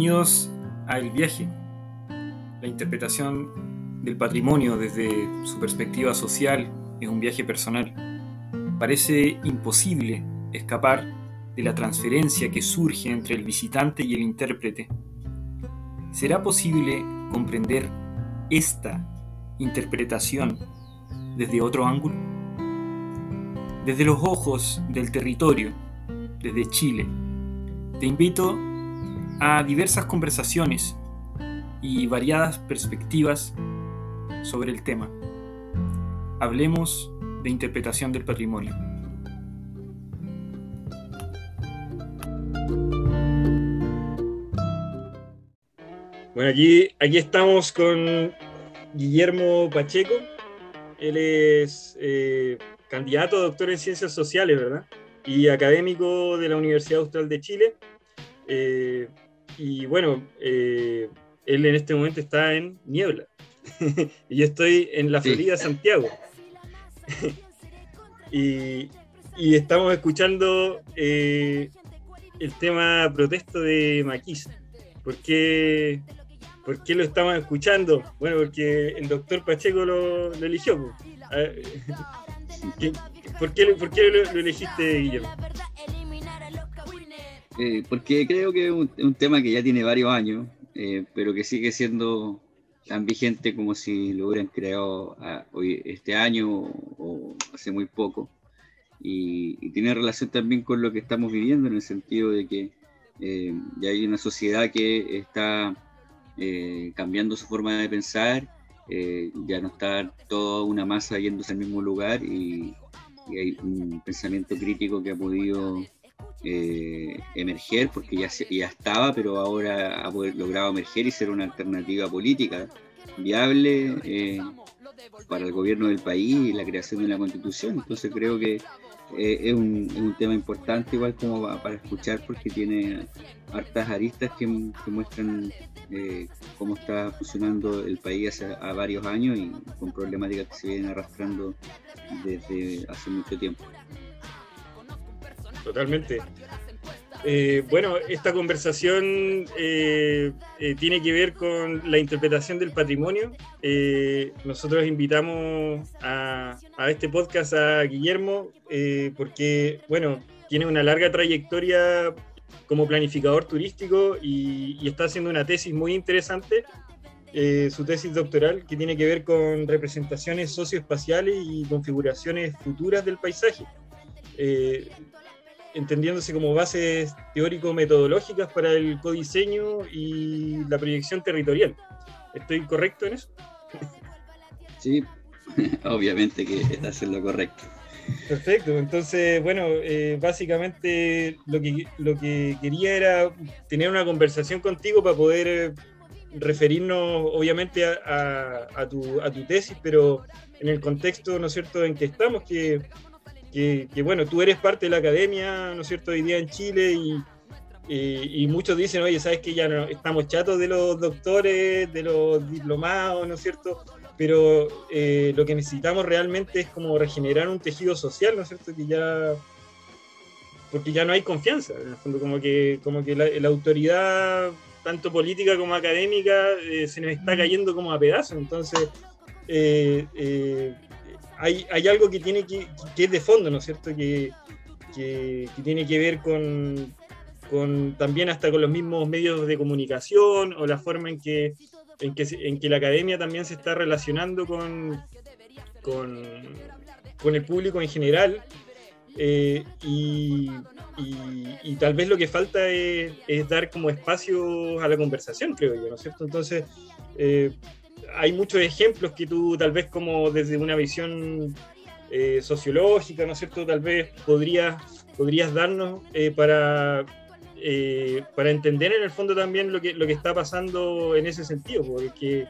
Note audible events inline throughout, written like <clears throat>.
Bienvenidos a El Viaje, la interpretación del patrimonio desde su perspectiva social es un viaje personal. Parece imposible escapar de la transferencia que surge entre el visitante y el intérprete. ¿Será posible comprender esta interpretación desde otro ángulo? Desde los ojos del territorio, desde Chile. Te invito a diversas conversaciones y variadas perspectivas sobre el tema. Hablemos de interpretación del patrimonio. Bueno, aquí, aquí estamos con Guillermo Pacheco. Él es eh, candidato a doctor en ciencias sociales, ¿verdad? Y académico de la Universidad Austral de Chile. Eh, y bueno, eh, él en este momento está en Niebla. <laughs> y yo estoy en la Florida, Santiago. <laughs> y, estamos escuchando eh, el tema protesto de Maquis. ¿Por qué, ¿Por qué lo estamos escuchando? Bueno, porque el doctor Pacheco lo, eligió. <laughs> ¿Por qué, por qué lo, lo elegiste, Guillermo? Eh, porque creo que es un, tema que ya tiene varios años, eh, pero que sigue siendo tan vigente como si lo hubieran creado ah, hoy, este año o, hace muy poco. Y, tiene relación también con lo que estamos viviendo en el sentido de que eh, ya hay una sociedad que está cambiando su forma de pensar, ya no está toda una masa yéndose al mismo lugar y hay un pensamiento crítico que ha podido eh, emerger, porque ya, ya estaba, pero ahora ha logrado emerger y ser una alternativa política viable eh, para el gobierno del país y la creación de la constitución. Entonces creo que eh, es, un, tema importante igual como para escuchar porque tiene hartas aristas que, muestran cómo está funcionando el país hace varios años y con problemáticas que se vienen arrastrando desde hace mucho tiempo. Totalmente. Eh, bueno, esta conversación eh, eh, tiene que ver con la interpretación del patrimonio. nosotros invitamos a, este podcast a Guillermo porque, bueno, tiene una larga trayectoria como planificador turístico y, y está haciendo una tesis muy interesante, su tesis doctoral, que tiene que ver con representaciones socioespaciales y configuraciones futuras del paisaje entendiéndose como bases teórico-metodológicas para el codiseño y la proyección territorial. ¿Estoy correcto en eso? <laughs> Sí, <laughs> obviamente que estás en lo correcto. Perfecto, entonces, bueno, eh, básicamente lo que, lo que quería era tener una conversación contigo para poder eh, referirnos, obviamente, a, a, tu, a tu tesis, pero en el contexto, ¿no es cierto?, en que estamos, que que, bueno, tú eres parte de la academia, ¿no es cierto?, hoy día en Chile y, y, muchos dicen, oye, ¿sabes que ya no, estamos chatos de los doctores, de los diplomados, ¿no es cierto? Pero eh, lo que necesitamos realmente es como regenerar un tejido social, ¿no es cierto? Que ya porque ya no hay confianza, en el fondo, como que, como que la, autoridad, tanto política como académica, eh, se nos está cayendo como a pedazos. Entonces, eh, hay, algo que tiene que, es de fondo, ¿no es cierto? Que, tiene que ver con, también hasta con los mismos medios de comunicación o la forma en que, en que, la academia también se está relacionando con, con, el público en general. Eh, y, tal vez lo que falta es, dar como espacio a la conversación, creo yo, ¿no es cierto? Entonces, eh, hay muchos ejemplos que tú tal vez como desde una visión eh, sociológica, ¿no es cierto? Tal vez podrías, podrías darnos eh, para, eh, para entender en el fondo también lo que, lo que está pasando en ese sentido, porque,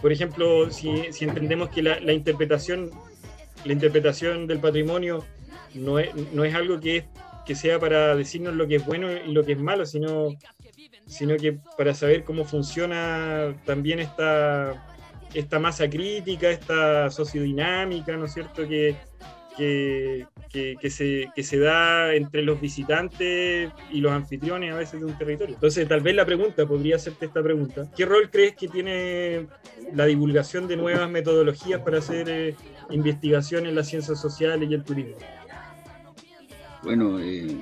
por ejemplo, si, entendemos que la, interpretación, la interpretación del patrimonio no es, no es algo que, que sea para decirnos lo que es bueno y lo que es malo, sino sino que para saber cómo funciona también esta, esta masa crítica, esta sociodinámica, ¿no es cierto?, que, que, que, se, que se da entre los visitantes y los anfitriones a veces de un territorio. Entonces, tal vez la pregunta, podría hacerte esta pregunta, ¿qué rol crees que tiene la divulgación de nuevas metodologías para hacer eh, investigación en las ciencias sociales y el turismo? Bueno, eh,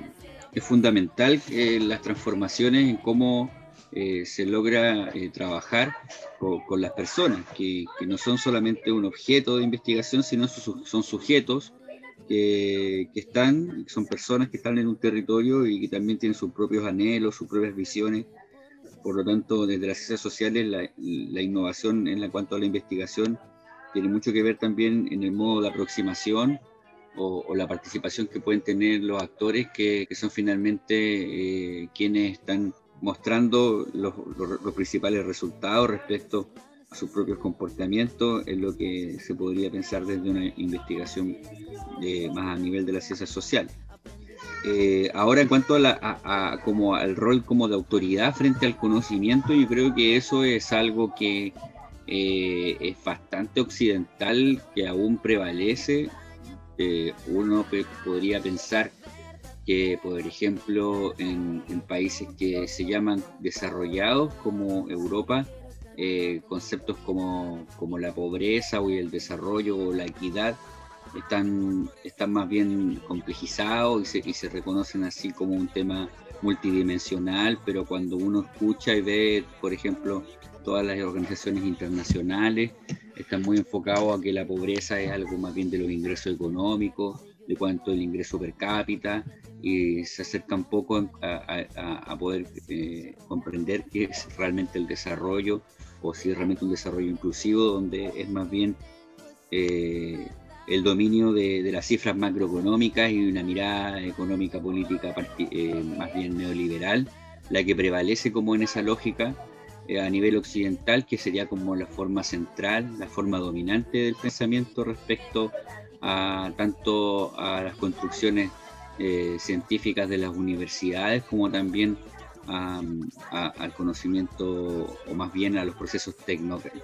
es fundamental que las transformaciones en cómo eh, se logra trabajar con, las personas, que, no son solamente un objeto de investigación, sino son sujetos que, están, son personas que están en un territorio y que también tienen sus propios anhelos, sus propias visiones. Por lo tanto, desde las ciencias sociales, la innovación en cuanto a la investigación tiene mucho que ver también en el modo de aproximación o, la participación que pueden tener los actores que, que son finalmente eh, quienes están mostrando los, los, los, principales resultados respecto sus propios comportamientos, es lo que se podría pensar desde una investigación de, más a nivel de la ciencia social. Eh, ahora en cuanto a, la, como al rol como de autoridad frente al conocimiento, yo creo que eso es algo que eh, es bastante occidental, que aún prevalece. Uno podría pensar que, por ejemplo, en, en países que se llaman desarrollados como Europa, eh, conceptos como, como, la pobreza o el desarrollo o la equidad están, están más bien complejizados y se, y se reconocen así como un tema multidimensional, pero cuando uno escucha y ve, por ejemplo, todas las organizaciones internacionales están muy enfocados a que la pobreza es algo más bien de los ingresos económicos, de cuánto el ingreso per cápita, y se acercan poco a, poder eh, comprender qué es realmente el desarrollo o si es realmente un desarrollo inclusivo, donde es más bien eh, el dominio de, las cifras macroeconómicas y una mirada económica política eh, más bien neoliberal, la que prevalece como en esa lógica eh, a nivel occidental, que sería como la forma central, la forma dominante del pensamiento respecto a tanto a las construcciones científicas de las universidades como también al conocimiento o más bien a los procesos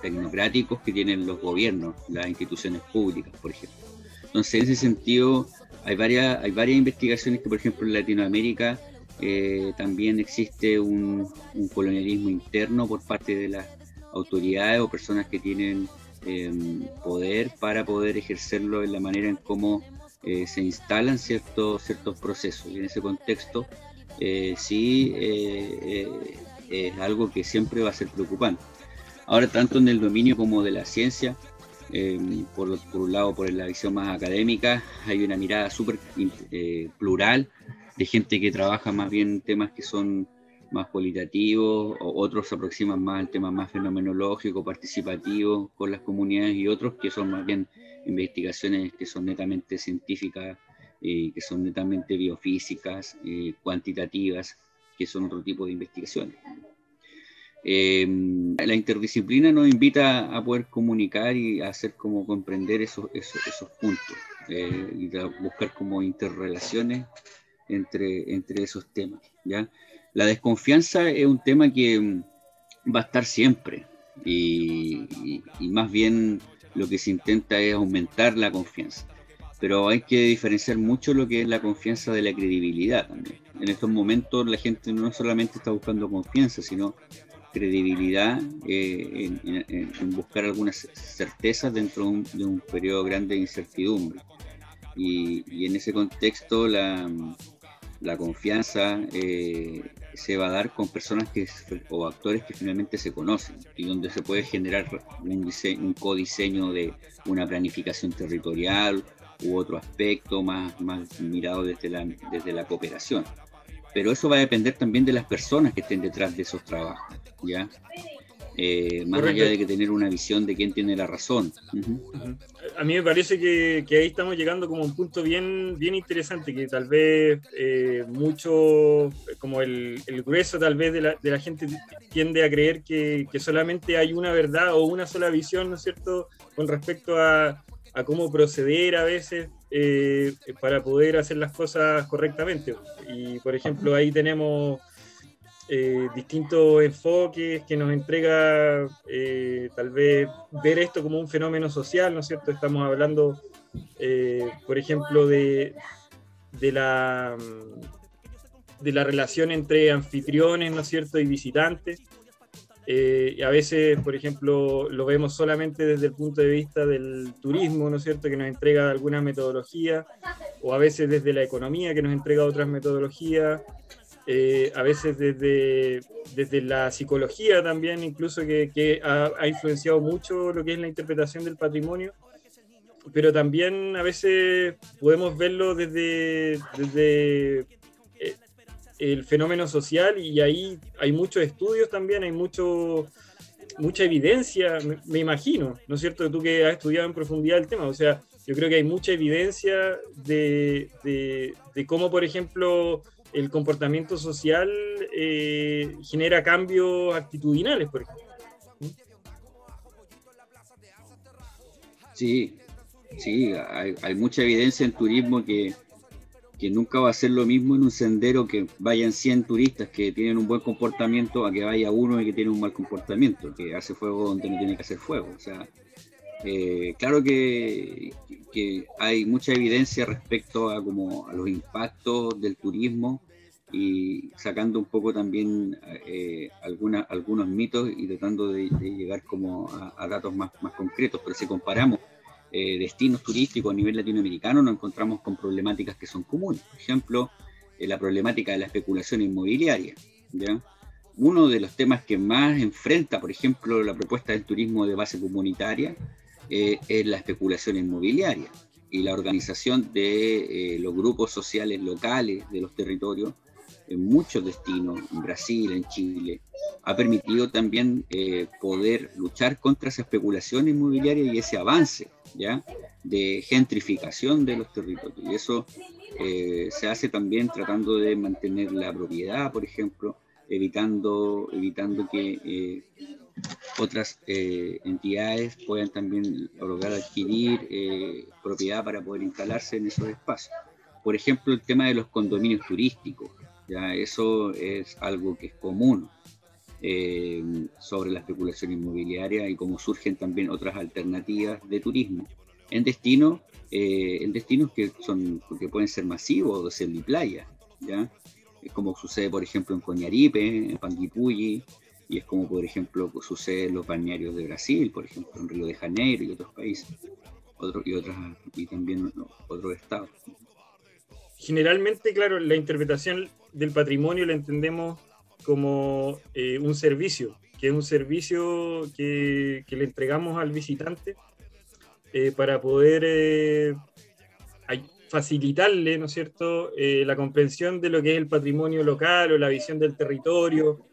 tecnocráticos que tienen los gobiernos, las instituciones públicas, por ejemplo. Entonces, en ese sentido, hay varias, hay varias investigaciones que, por ejemplo, en Latinoamérica eh, también existe un, colonialismo interno por parte de las autoridades o personas que tienen em, poder para poder ejercerlo en la manera en cómo eh, se instalan ciertos, ciertos procesos. Y en ese contexto, eh, sí es algo que siempre va a ser preocupante. Ahora, tanto en el dominio como de la ciencia, por, por, un lado, por la visión más académica, hay una mirada súper plural de gente que trabaja más bien temas que son más cualitativos, o otros se aproximan más al tema más fenomenológico, participativo con las comunidades y otros que son más bien investigaciones que son netamente científicas eh, que son netamente biofísicas, eh, cuantitativas, que son otro tipo de investigaciones. Eh, la interdisciplina nos invita a poder comunicar y a hacer como comprender esos, esos, esos puntos y a buscar como interrelaciones entre, entre esos temas. ¿ya? La desconfianza es un tema que mm, va a estar siempre y, y más bien lo que se intenta es aumentar la confianza pero hay que diferenciar mucho lo que es la confianza de la credibilidad también. En estos momentos la gente no solamente está buscando confianza, sino credibilidad eh, en, buscar algunas certezas dentro de un, periodo grande de incertidumbre. Y, en ese contexto la, confianza eh, se va a dar con personas que, o actores que finalmente se conocen y donde se puede generar un, un codiseño de una planificación territorial u otro aspecto más, más mirado desde la, desde la cooperación. Pero eso va a depender también de las personas que estén detrás de esos trabajos, ¿ya? Eh, más allá de que tener una visión de quién tiene la razón. A mí me parece que, que, ahí estamos llegando como a un punto bien, bien interesante, que tal vez eh, mucho, como el, el, grueso tal vez de la, de la gente tiende a creer que, que, solamente hay una verdad o una sola visión, ¿no es cierto?, con respecto a, a cómo proceder a veces eh, para poder hacer las cosas correctamente. Y por ejemplo, ahí tenemos eh, distintos enfoques que nos entrega eh, tal vez ver esto como un fenómeno social, ¿no es cierto? Estamos hablando eh, por ejemplo, de, de, la, de la relación entre anfitriones, ¿no es cierto?, y visitantes. Y a veces, por ejemplo, lo vemos solamente desde el punto de vista del turismo, ¿no es cierto?, que nos entrega alguna metodología, o a veces desde la economía, que nos entrega otras metodologías, eh, a veces desde, desde la psicología también, incluso que, ha, influenciado mucho lo que es la interpretación del patrimonio, pero también a veces podemos verlo desde, desde eh, el fenómeno social y ahí hay muchos estudios también, hay mucho, mucha evidencia, me, imagino, ¿no es cierto? Tú que has estudiado en profundidad el tema, o sea, yo creo que hay mucha evidencia de, de, de cómo, por ejemplo, el comportamiento social eh, genera cambios actitudinales, por ejemplo. Sí, sí, hay, mucha evidencia en turismo que, que, nunca va a ser lo mismo en un sendero que vayan 100 turistas que tienen un buen comportamiento a que vaya uno y que tiene un mal comportamiento, que hace fuego donde no tiene que hacer fuego. O sea, eh, claro que, hay mucha evidencia respecto a, como, a los impactos del turismo y sacando un poco también eh, algunos mitos y tratando de, llegar como a, datos más, más, concretos. Pero si comparamos eh, destinos turísticos a nivel latinoamericano, nos encontramos con problemáticas que son comunes. Por ejemplo, la problemática de la especulación inmobiliaria. Uno de los temas que más enfrenta, por ejemplo, la propuesta del turismo de base comunitaria eh, es la especulación inmobiliaria y la organización de eh, los grupos sociales locales de los territorios en muchos destinos, en Brasil, en Chile, ha permitido también eh, poder luchar contra esa especulación inmobiliaria y ese avance ¿ya? de gentrificación de los territorios. Y eso se hace también tratando de mantener la propiedad, por ejemplo, evitando, evitando que otras eh, entidades puedan también lograr adquirir eh, propiedad para poder instalarse en esos espacios. Por ejemplo, el tema de los condominios turísticos, ya eso es algo que es común eh, sobre la especulación inmobiliaria y cómo surgen también otras alternativas de turismo en destinos, en destinos que son que pueden ser masivos, de ser playa, ya como sucede por ejemplo en Coñaripe, en Panguipulli, y es como, por ejemplo, sucede en los balnearios de Brasil, por ejemplo, en Río de Janeiro y otros países, otro, y, otras, y también otros estados. Generalmente, claro, la interpretación del patrimonio la entendemos como eh, un servicio, que es un servicio que, que le entregamos al visitante eh, para poder eh, facilitarle, ¿no es cierto?, la comprensión de lo que es el patrimonio local o la visión del territorio,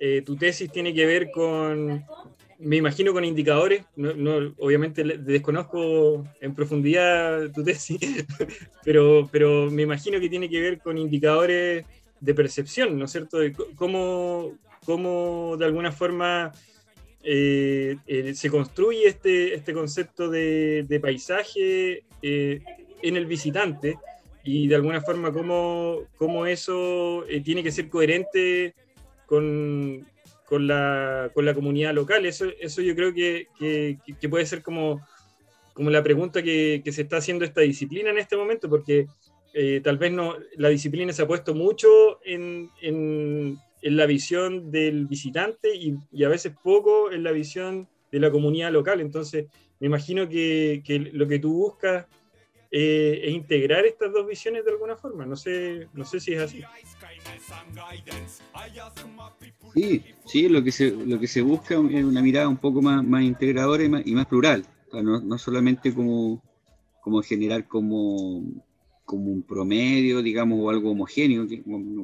eh, tu tesis tiene que ver con, me imagino, con indicadores. No, obviamente desconozco en profundidad tu tesis, <laughs> pero, pero me imagino que tiene que ver con indicadores de percepción, ¿no es cierto? De cómo, cómo de alguna forma eh, eh, se construye este, este concepto de, paisaje en el visitante y de alguna forma cómo, cómo eso tiene que ser coherente con, con, la, con la comunidad local. Eso, eso yo creo que, que, puede ser como, como la pregunta que, que, se está haciendo esta disciplina en este momento, porque eh, tal vez no, la disciplina se ha puesto mucho en, en, en la visión del visitante y, a veces poco en la visión de la comunidad local. Entonces, me imagino que, que lo que tú buscas eh, es integrar estas dos visiones de alguna forma. No sé, no sé si es así. Sí, sí, lo que se, lo que se busca es una mirada un poco más, más integradora y más, plural. no, solamente como, como generar como, como un promedio, digamos, o algo homogéneo, que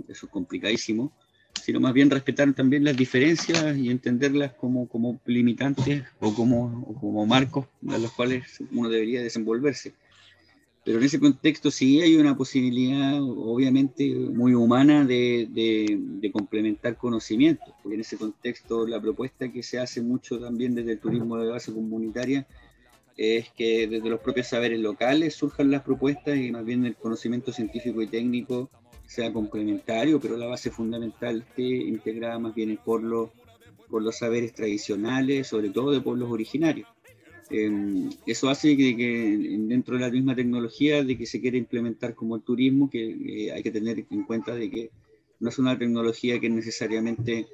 eso es complicadísimo, sino más bien respetar también las diferencias y entenderlas como, como limitantes o como, o como marcos a los cuales uno debería desenvolverse. Pero en ese contexto sí hay una posibilidad, obviamente, muy humana de, complementar conocimientos, porque en ese contexto la propuesta que se hace mucho también desde el turismo de base comunitaria es que desde los propios saberes locales surjan las propuestas y más bien el conocimiento científico y técnico sea complementario, pero la base fundamental esté integrada más bien por los saberes tradicionales, sobre todo de pueblos originarios. Em, eso hace que, dentro de la misma tecnología de que se quiere implementar como el turismo, que hay que tener en cuenta de que no es una tecnología que necesariamente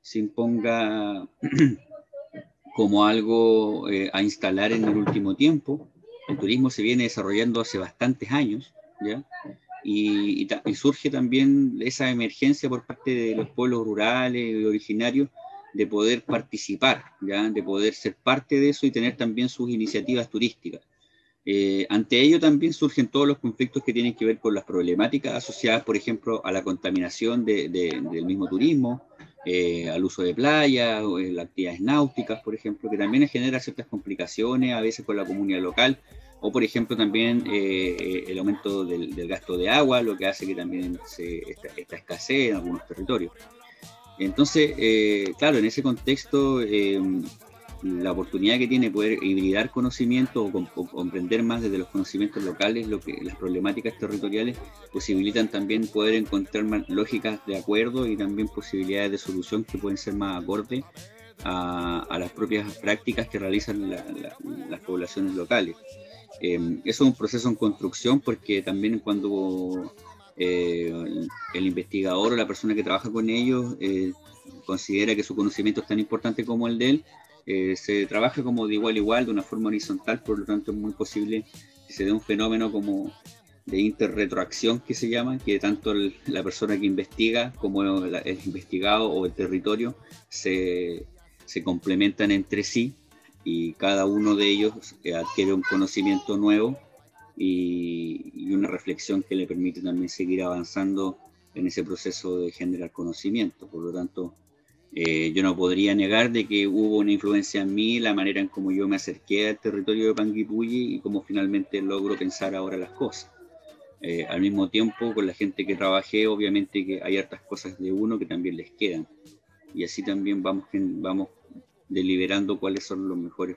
se imponga <clears throat> como algo eh, a instalar en el último tiempo. El turismo se viene desarrollando hace bastantes años, ¿ya? Y, y, surge también esa emergencia por parte de los pueblos rurales y originarios de poder participar, ¿ya? de poder ser parte de eso y tener también sus iniciativas turísticas. Eh, ante ello también surgen todos los conflictos que tienen que ver con las problemáticas asociadas, por ejemplo, a la contaminación de, del mismo turismo, eh, al uso de playas, las actividades náuticas, por ejemplo, que también genera ciertas complicaciones a veces con la comunidad local, o por ejemplo también eh, el aumento del, gasto de agua, lo que hace que también se, esta, esta escasez en algunos territorios. Entonces, eh, claro, en ese contexto, eh, la oportunidad que tiene poder hibridar conocimiento o, comprender más desde los conocimientos locales lo que las problemáticas territoriales posibilitan también poder encontrar más lógicas de acuerdo y también posibilidades de solución que pueden ser más acordes a, las propias prácticas que realizan las poblaciones locales. Eh, eso es un proceso en construcción porque también cuando eh, el investigador o la persona que trabaja con ellos eh, considera que su conocimiento es tan importante como el de él, eh, se trabaja como de igual a igual, de una forma horizontal, por lo tanto es muy posible que se dé un fenómeno como de interretroacción que se llama, que tanto la persona que investiga como el, investigado o el territorio se, se complementan entre sí y cada uno de ellos adquiere un conocimiento nuevo y, una reflexión que le permite también seguir avanzando en ese proceso de generar conocimiento. Por lo tanto, eh, yo no podría negar de que hubo una influencia en mí, la manera en cómo yo me acerqué al territorio de Panguipulli y cómo finalmente logro pensar ahora las cosas. Eh, al mismo tiempo, con la gente que trabajé, obviamente que hay hartas cosas de uno que también les quedan. Y así también vamos, vamos deliberando cuáles son los mejores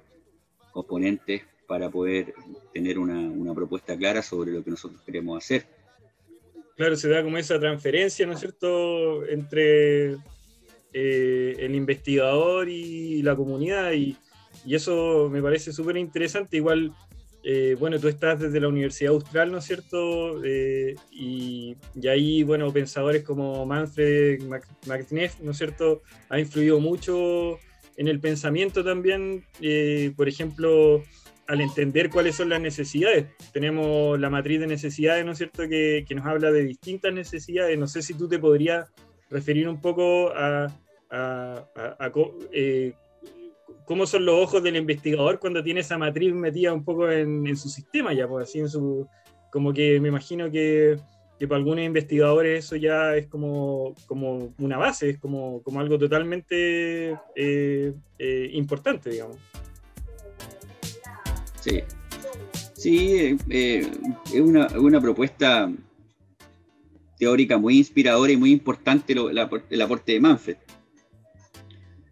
oponentes para poder tener una, propuesta clara sobre lo que nosotros queremos hacer. Claro, se da como esa transferencia, ¿no es cierto?, entre eh, el investigador y la comunidad, y, eso me parece súper interesante. Igual, eh, bueno, tú estás desde la Universidad Austral, ¿no es cierto? Eh, y, y, ahí, bueno, pensadores como Manfred Martinez, ¿no es cierto?, ha influido mucho en el pensamiento también. por ejemplo, al entender cuáles son las necesidades. Tenemos la matriz de necesidades, ¿no es cierto?, que, nos habla de distintas necesidades. No sé si tú te podrías referir un poco a, eh, cómo son los ojos del investigador cuando tiene esa matriz metida un poco en, su sistema, ya, pues así en su. Como que me imagino que, para algunos investigadores eso ya es como, como una base, es como, como algo totalmente eh, eh, importante, digamos. Sí, sí eh, es una, una, propuesta teórica muy inspiradora y muy importante el, aporte de Manfred.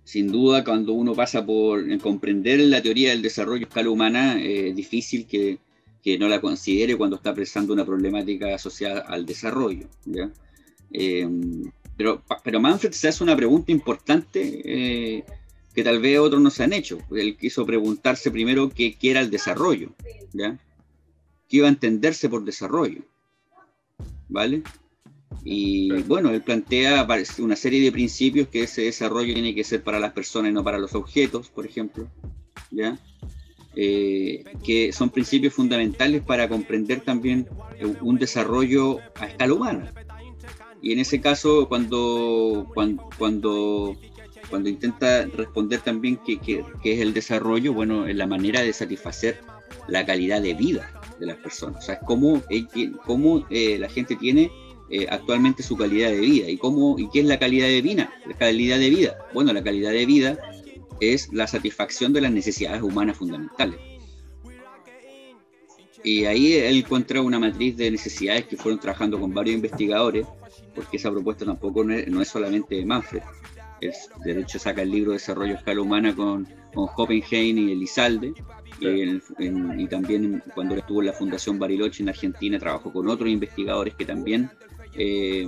Sin duda, cuando uno pasa por comprender la teoría del desarrollo a escala humana, es difícil que, que, no la considere cuando está presentando una problemática asociada al desarrollo. Eh, pero, pero Manfred se hace una pregunta importante eh, que tal vez otros no se han hecho. Él quiso preguntarse primero qué, era el desarrollo, ¿ya? ¿Qué iba a entenderse por desarrollo? ¿Vale? Y bueno, él plantea una serie de principios que ese desarrollo tiene que ser para las personas y no para los objetos, por ejemplo, ¿ya? Eh, que son principios fundamentales para comprender también un desarrollo a escala humana. Y en ese caso, cuando, cuando, cuando cuando intenta responder también qué, es el desarrollo, bueno, es la manera de satisfacer la calidad de vida de las personas. O sea, cómo, cómo eh, la gente tiene eh, actualmente su calidad de vida y cómo y qué es la calidad de vida. La calidad de vida. Bueno, la calidad de vida es la satisfacción de las necesidades humanas fundamentales. Y ahí él encuentra una matriz de necesidades que fueron trabajando con varios investigadores, porque esa propuesta tampoco no es, no es solamente de Manfred, de hecho saca el libro Desarrollo a Escala Humana con, con Hoppenheim y Elizalde. y también cuando estuvo en la Fundación Bariloche en Argentina trabajó con otros investigadores que también eh,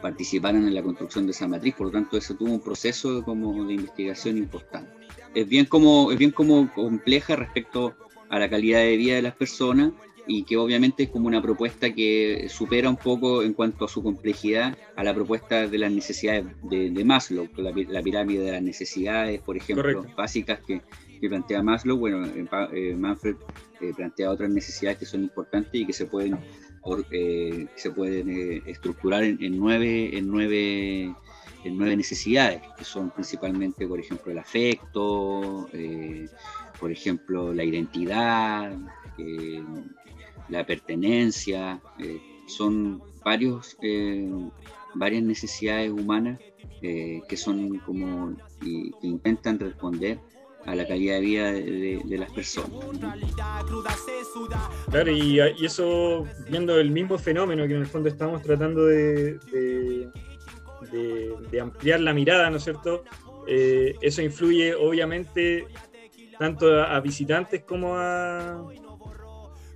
participaron en la construcción de esa matriz, por lo tanto eso tuvo un proceso como de investigación importante. es bien como, es bien como compleja respecto a la calidad de vida de las personas y que obviamente es como una propuesta que supera un poco en cuanto a su complejidad a la propuesta de las necesidades de, Maslow, la, pirámide de las necesidades, por ejemplo, básicas que, plantea Maslow. Bueno, eh, eh, Manfred eh, plantea otras necesidades que son importantes y que se pueden, se pueden estructurar en, nueve, en, nueve, en nueve necesidades, que son principalmente, por ejemplo, el afecto, por ejemplo, la identidad la pertenencia, eh, son varios, eh, varias necesidades humanas eh, que son como que intentan responder a la calidad de vida de, las personas. Claro, y, eso viendo el mismo fenómeno que en el fondo estamos tratando de, de ampliar la mirada, ¿no es cierto? eso influye obviamente tanto a visitantes como a,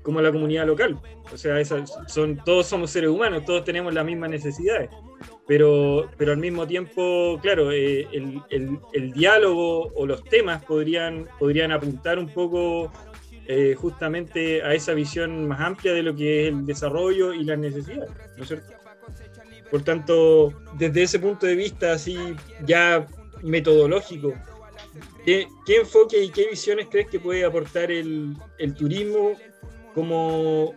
como la comunidad local. O sea, son, todos somos seres humanos, todos tenemos las mismas necesidades. Pero, pero al mismo tiempo, claro, eh, el, diálogo o los temas podrían, podrían apuntar un poco eh, justamente a esa visión más amplia de lo que es el desarrollo y las necesidades. Por tanto, desde ese punto de vista así ya metodológico, ¿qué, enfoque y qué visiones crees que puede aportar el turismo como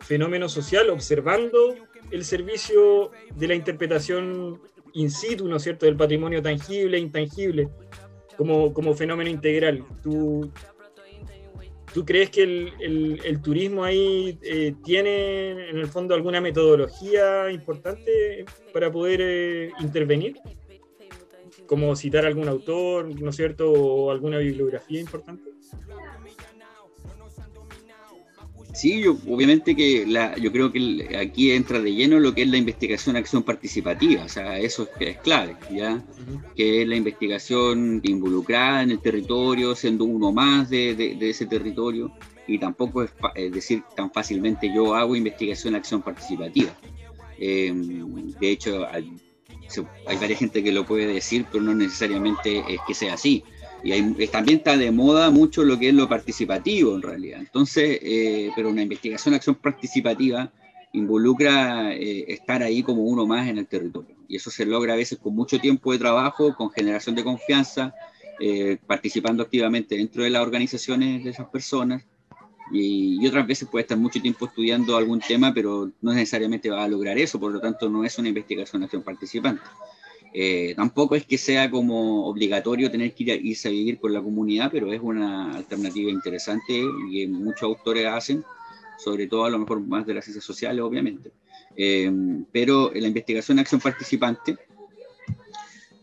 fenómeno social, observando el servicio de la interpretación in situ, ¿no es cierto?, del patrimonio tangible e intangible, como, como fenómeno integral. ¿Tú, ¿Tú crees que el, turismo ahí eh, tiene en el fondo alguna metodología importante para poder eh, intervenir? Como citar algún autor, ¿no es cierto?, o alguna bibliografía importante. Sí, yo, obviamente que la, yo creo que aquí entra de lleno lo que es la investigación acción participativa, o sea, eso es, es clave, ¿ya? Que es la investigación involucrada en el territorio, siendo uno más de, ese territorio, y tampoco es, decir tan fácilmente yo hago investigación acción participativa. Eh, de hecho, hay, hay varias gente que lo puede decir, pero no necesariamente es que sea así. Y también está de moda mucho lo que es lo participativo en realidad. Entonces, eh, pero una investigación, acción participativa involucra eh, estar ahí como uno más en el territorio. Y eso se logra a veces con mucho tiempo de trabajo, con generación de confianza, eh, participando activamente dentro de las organizaciones de esas personas. Y, y, otras veces puede estar mucho tiempo estudiando algún tema, pero no necesariamente va a lograr eso, por lo tanto no es una investigación acción participante. Eh, tampoco es que sea como obligatorio tener que ir a, irse a vivir con la comunidad, pero es una alternativa interesante y muchos autores hacen, sobre todo a lo mejor más de las ciencias sociales, obviamente. Eh, pero en la investigación acción participante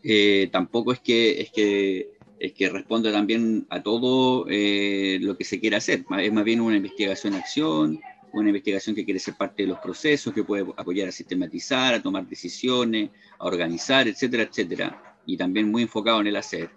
eh, tampoco es que, es que, es que responda también a todo lo que se quiera hacer, es más bien una investigación-acción, una investigación que quiere ser parte de los procesos, que puede apoyar a sistematizar, a tomar decisiones, a organizar, etcétera, etcétera, y también muy enfocado en el hacer.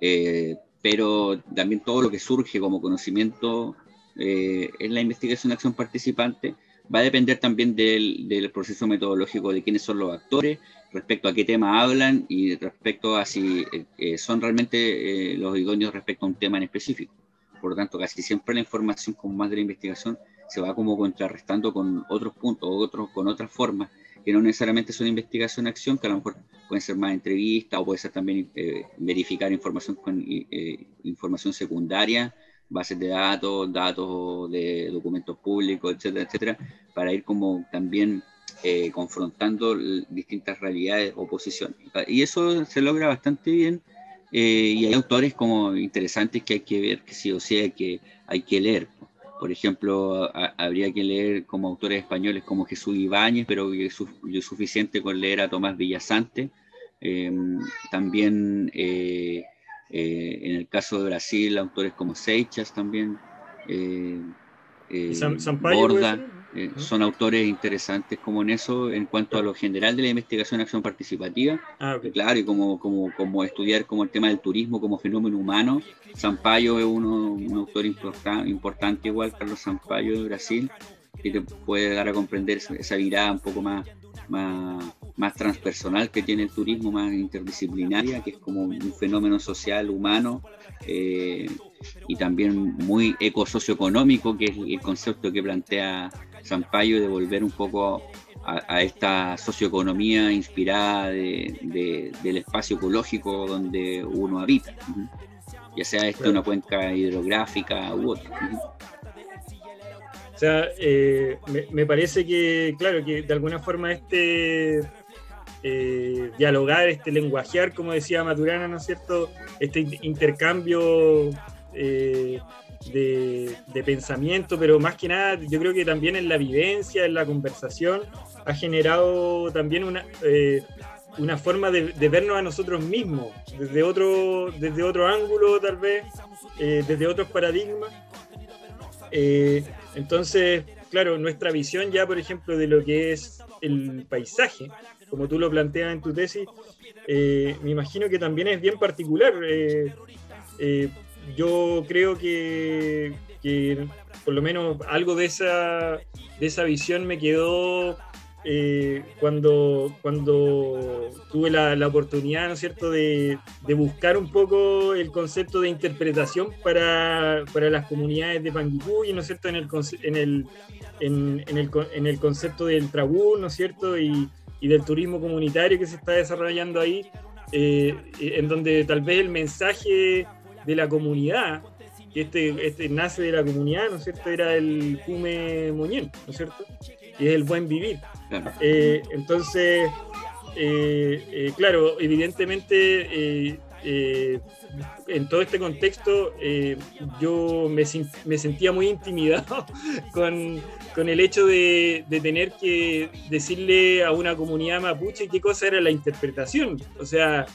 Eh, pero también todo lo que surge como conocimiento eh, en la investigación acción participante va a depender también del, proceso metodológico de quiénes son los actores, respecto a qué tema hablan y respecto a si eh, son realmente los idóneos respecto a un tema en específico. Por lo tanto, casi siempre la información con más de la investigación se va como contrarrestando con otros puntos, otros, con otras formas, que no necesariamente son investigación-acción, que a lo mejor pueden ser más entrevistas o puede ser también eh, verificar información con eh, información secundaria, bases de datos, datos de documentos públicos, etcétera, etcétera, para ir como también eh, confrontando distintas realidades o posiciones. Y eso se logra bastante bien. y hay autores como interesantes que hay que ver, que sí o sí que, hay que leer. Por ejemplo, habría que leer como autores españoles como Jesús Ibáñez, pero es, suficiente con leer a Tomás Villasante. Em, también eh, eh, en el caso de Brasil, autores como Seixas también. Eh, Borda, eh, son autores interesantes como en eso, en cuanto a lo general de la investigación acción participativa. Ah, claro, y como, como, como estudiar como el tema del turismo como fenómeno humano. Sampaio es uno, un autor importante igual, Carlos Sampaio de Brasil, que te puede dar a comprender esa, mirada un poco más, más, más transpersonal que tiene el turismo, más interdisciplinaria, que es como un fenómeno social, humano, eh, y también muy ecosocioeconómico, que es el concepto que plantea Sampaio de volver un poco a, esta socioeconomía inspirada del espacio ecológico donde uno habita, ya sea esto una cuenca hidrográfica u otra. O sea, eh, me, parece que, claro, que de alguna forma este eh, dialogar, este lenguajear, como decía Maturana, ¿no es cierto? Este intercambio eh, de, pensamiento, pero más que nada, yo creo que también en la vivencia, en la conversación, ha generado también una, eh, una forma de, vernos a nosotros mismos, desde otro, desde otro ángulo tal vez, eh, desde otros paradigmas. Eh, entonces, claro, nuestra visión ya, por ejemplo, de lo que es el paisaje, como tú lo planteas en tu tesis, me imagino que también es bien particular. Yo creo que, que, por lo menos algo de esa, de esa visión me quedó eh, cuando, cuando tuve la, la, oportunidad, ¿no es cierto?, de, de, buscar un poco el concepto de interpretación para, para las comunidades de Panguipulli, ¿no es cierto?, en el, en el, en, en el, en el concepto del trabú, ¿no es cierto?, y, y, del turismo comunitario que se está desarrollando ahí, eh, en donde tal vez el mensaje de la comunidad, que este, este nace de la comunidad, ¿no es cierto?, era el Cume Moñén, ¿no es cierto?, que es el buen vivir. Eh, entonces, eh, eh, claro, evidentemente en todo este contexto yo me, sentía muy intimidado <laughs> con, el hecho de, tener que decirle a una comunidad mapuche qué cosa era la interpretación. O sea,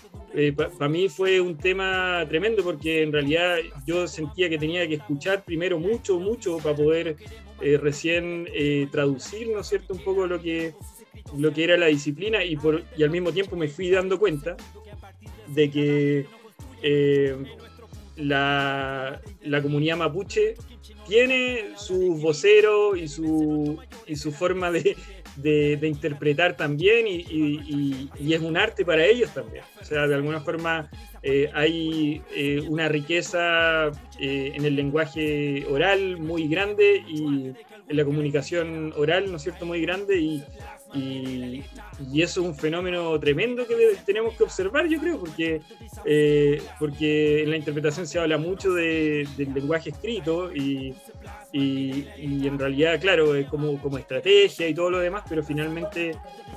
para mí fue un tema tremendo porque en realidad yo sentía que tenía que escuchar primero mucho, mucho para poder eh, recién eh, traducir, ¿no es cierto?, un poco lo que, lo que era la disciplina y al mismo tiempo me fui dando cuenta de que eh, la, la, comunidad mapuche tiene su vocero y su, y su forma de, de, interpretar también y, y, es un arte para ellos también. O sea, de alguna forma eh, hay eh, una riqueza eh, en el lenguaje oral muy grande y en la comunicación oral, ¿no es cierto?, muy grande y, y, eso es un fenómeno tremendo que tenemos que observar, yo creo, porque, porque en la interpretación se habla mucho del lenguaje escrito y, y, en realidad, claro, es como, como estrategia y todo lo demás, pero finalmente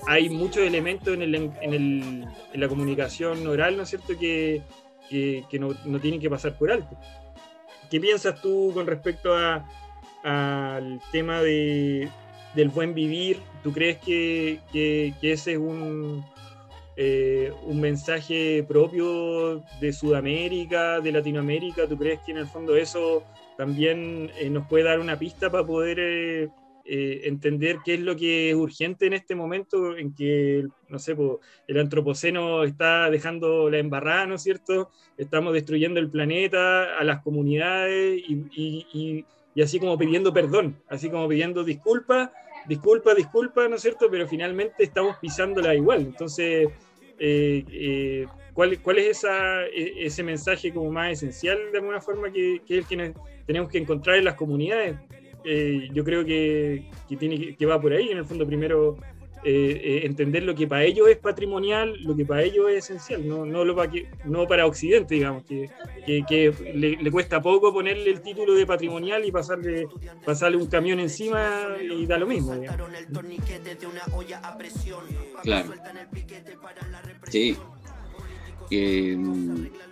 hay muchos elementos en, el, en, el, en la comunicación oral, ¿no es cierto?, que, que, no, no, tienen que pasar por alto. ¿Qué piensas tú con respecto al tema de, del buen vivir? ¿Tú crees que, que, ese es un, eh, un mensaje propio de Sudamérica, de Latinoamérica? ¿Tú crees que en el fondo eso también eh, nos puede dar una pista para poder eh, eh, entender qué es lo que es urgente en este momento en que, no sé, el antropoceno está dejando la embarrada, ¿no es cierto? Estamos destruyendo el planeta, a las comunidades y, así como pidiendo perdón, así como pidiendo disculpas, disculpas, disculpas, ¿no es cierto? Pero finalmente estamos pisándola igual. Entonces, ¿cuál, ¿cuál, es esa, e, ese mensaje como más esencial de alguna forma que, que es el que tenemos que encontrar en las comunidades. Eh, yo creo que, que, tiene, que va por ahí, en el fondo, primero eh, eh, entender lo que para ellos es patrimonial, lo que para ellos es esencial, no, no, para, Occidente, digamos, que, le, cuesta poco ponerle el título de patrimonial y pasarle, pasarle un camión encima y da lo mismo. Claro. Sí.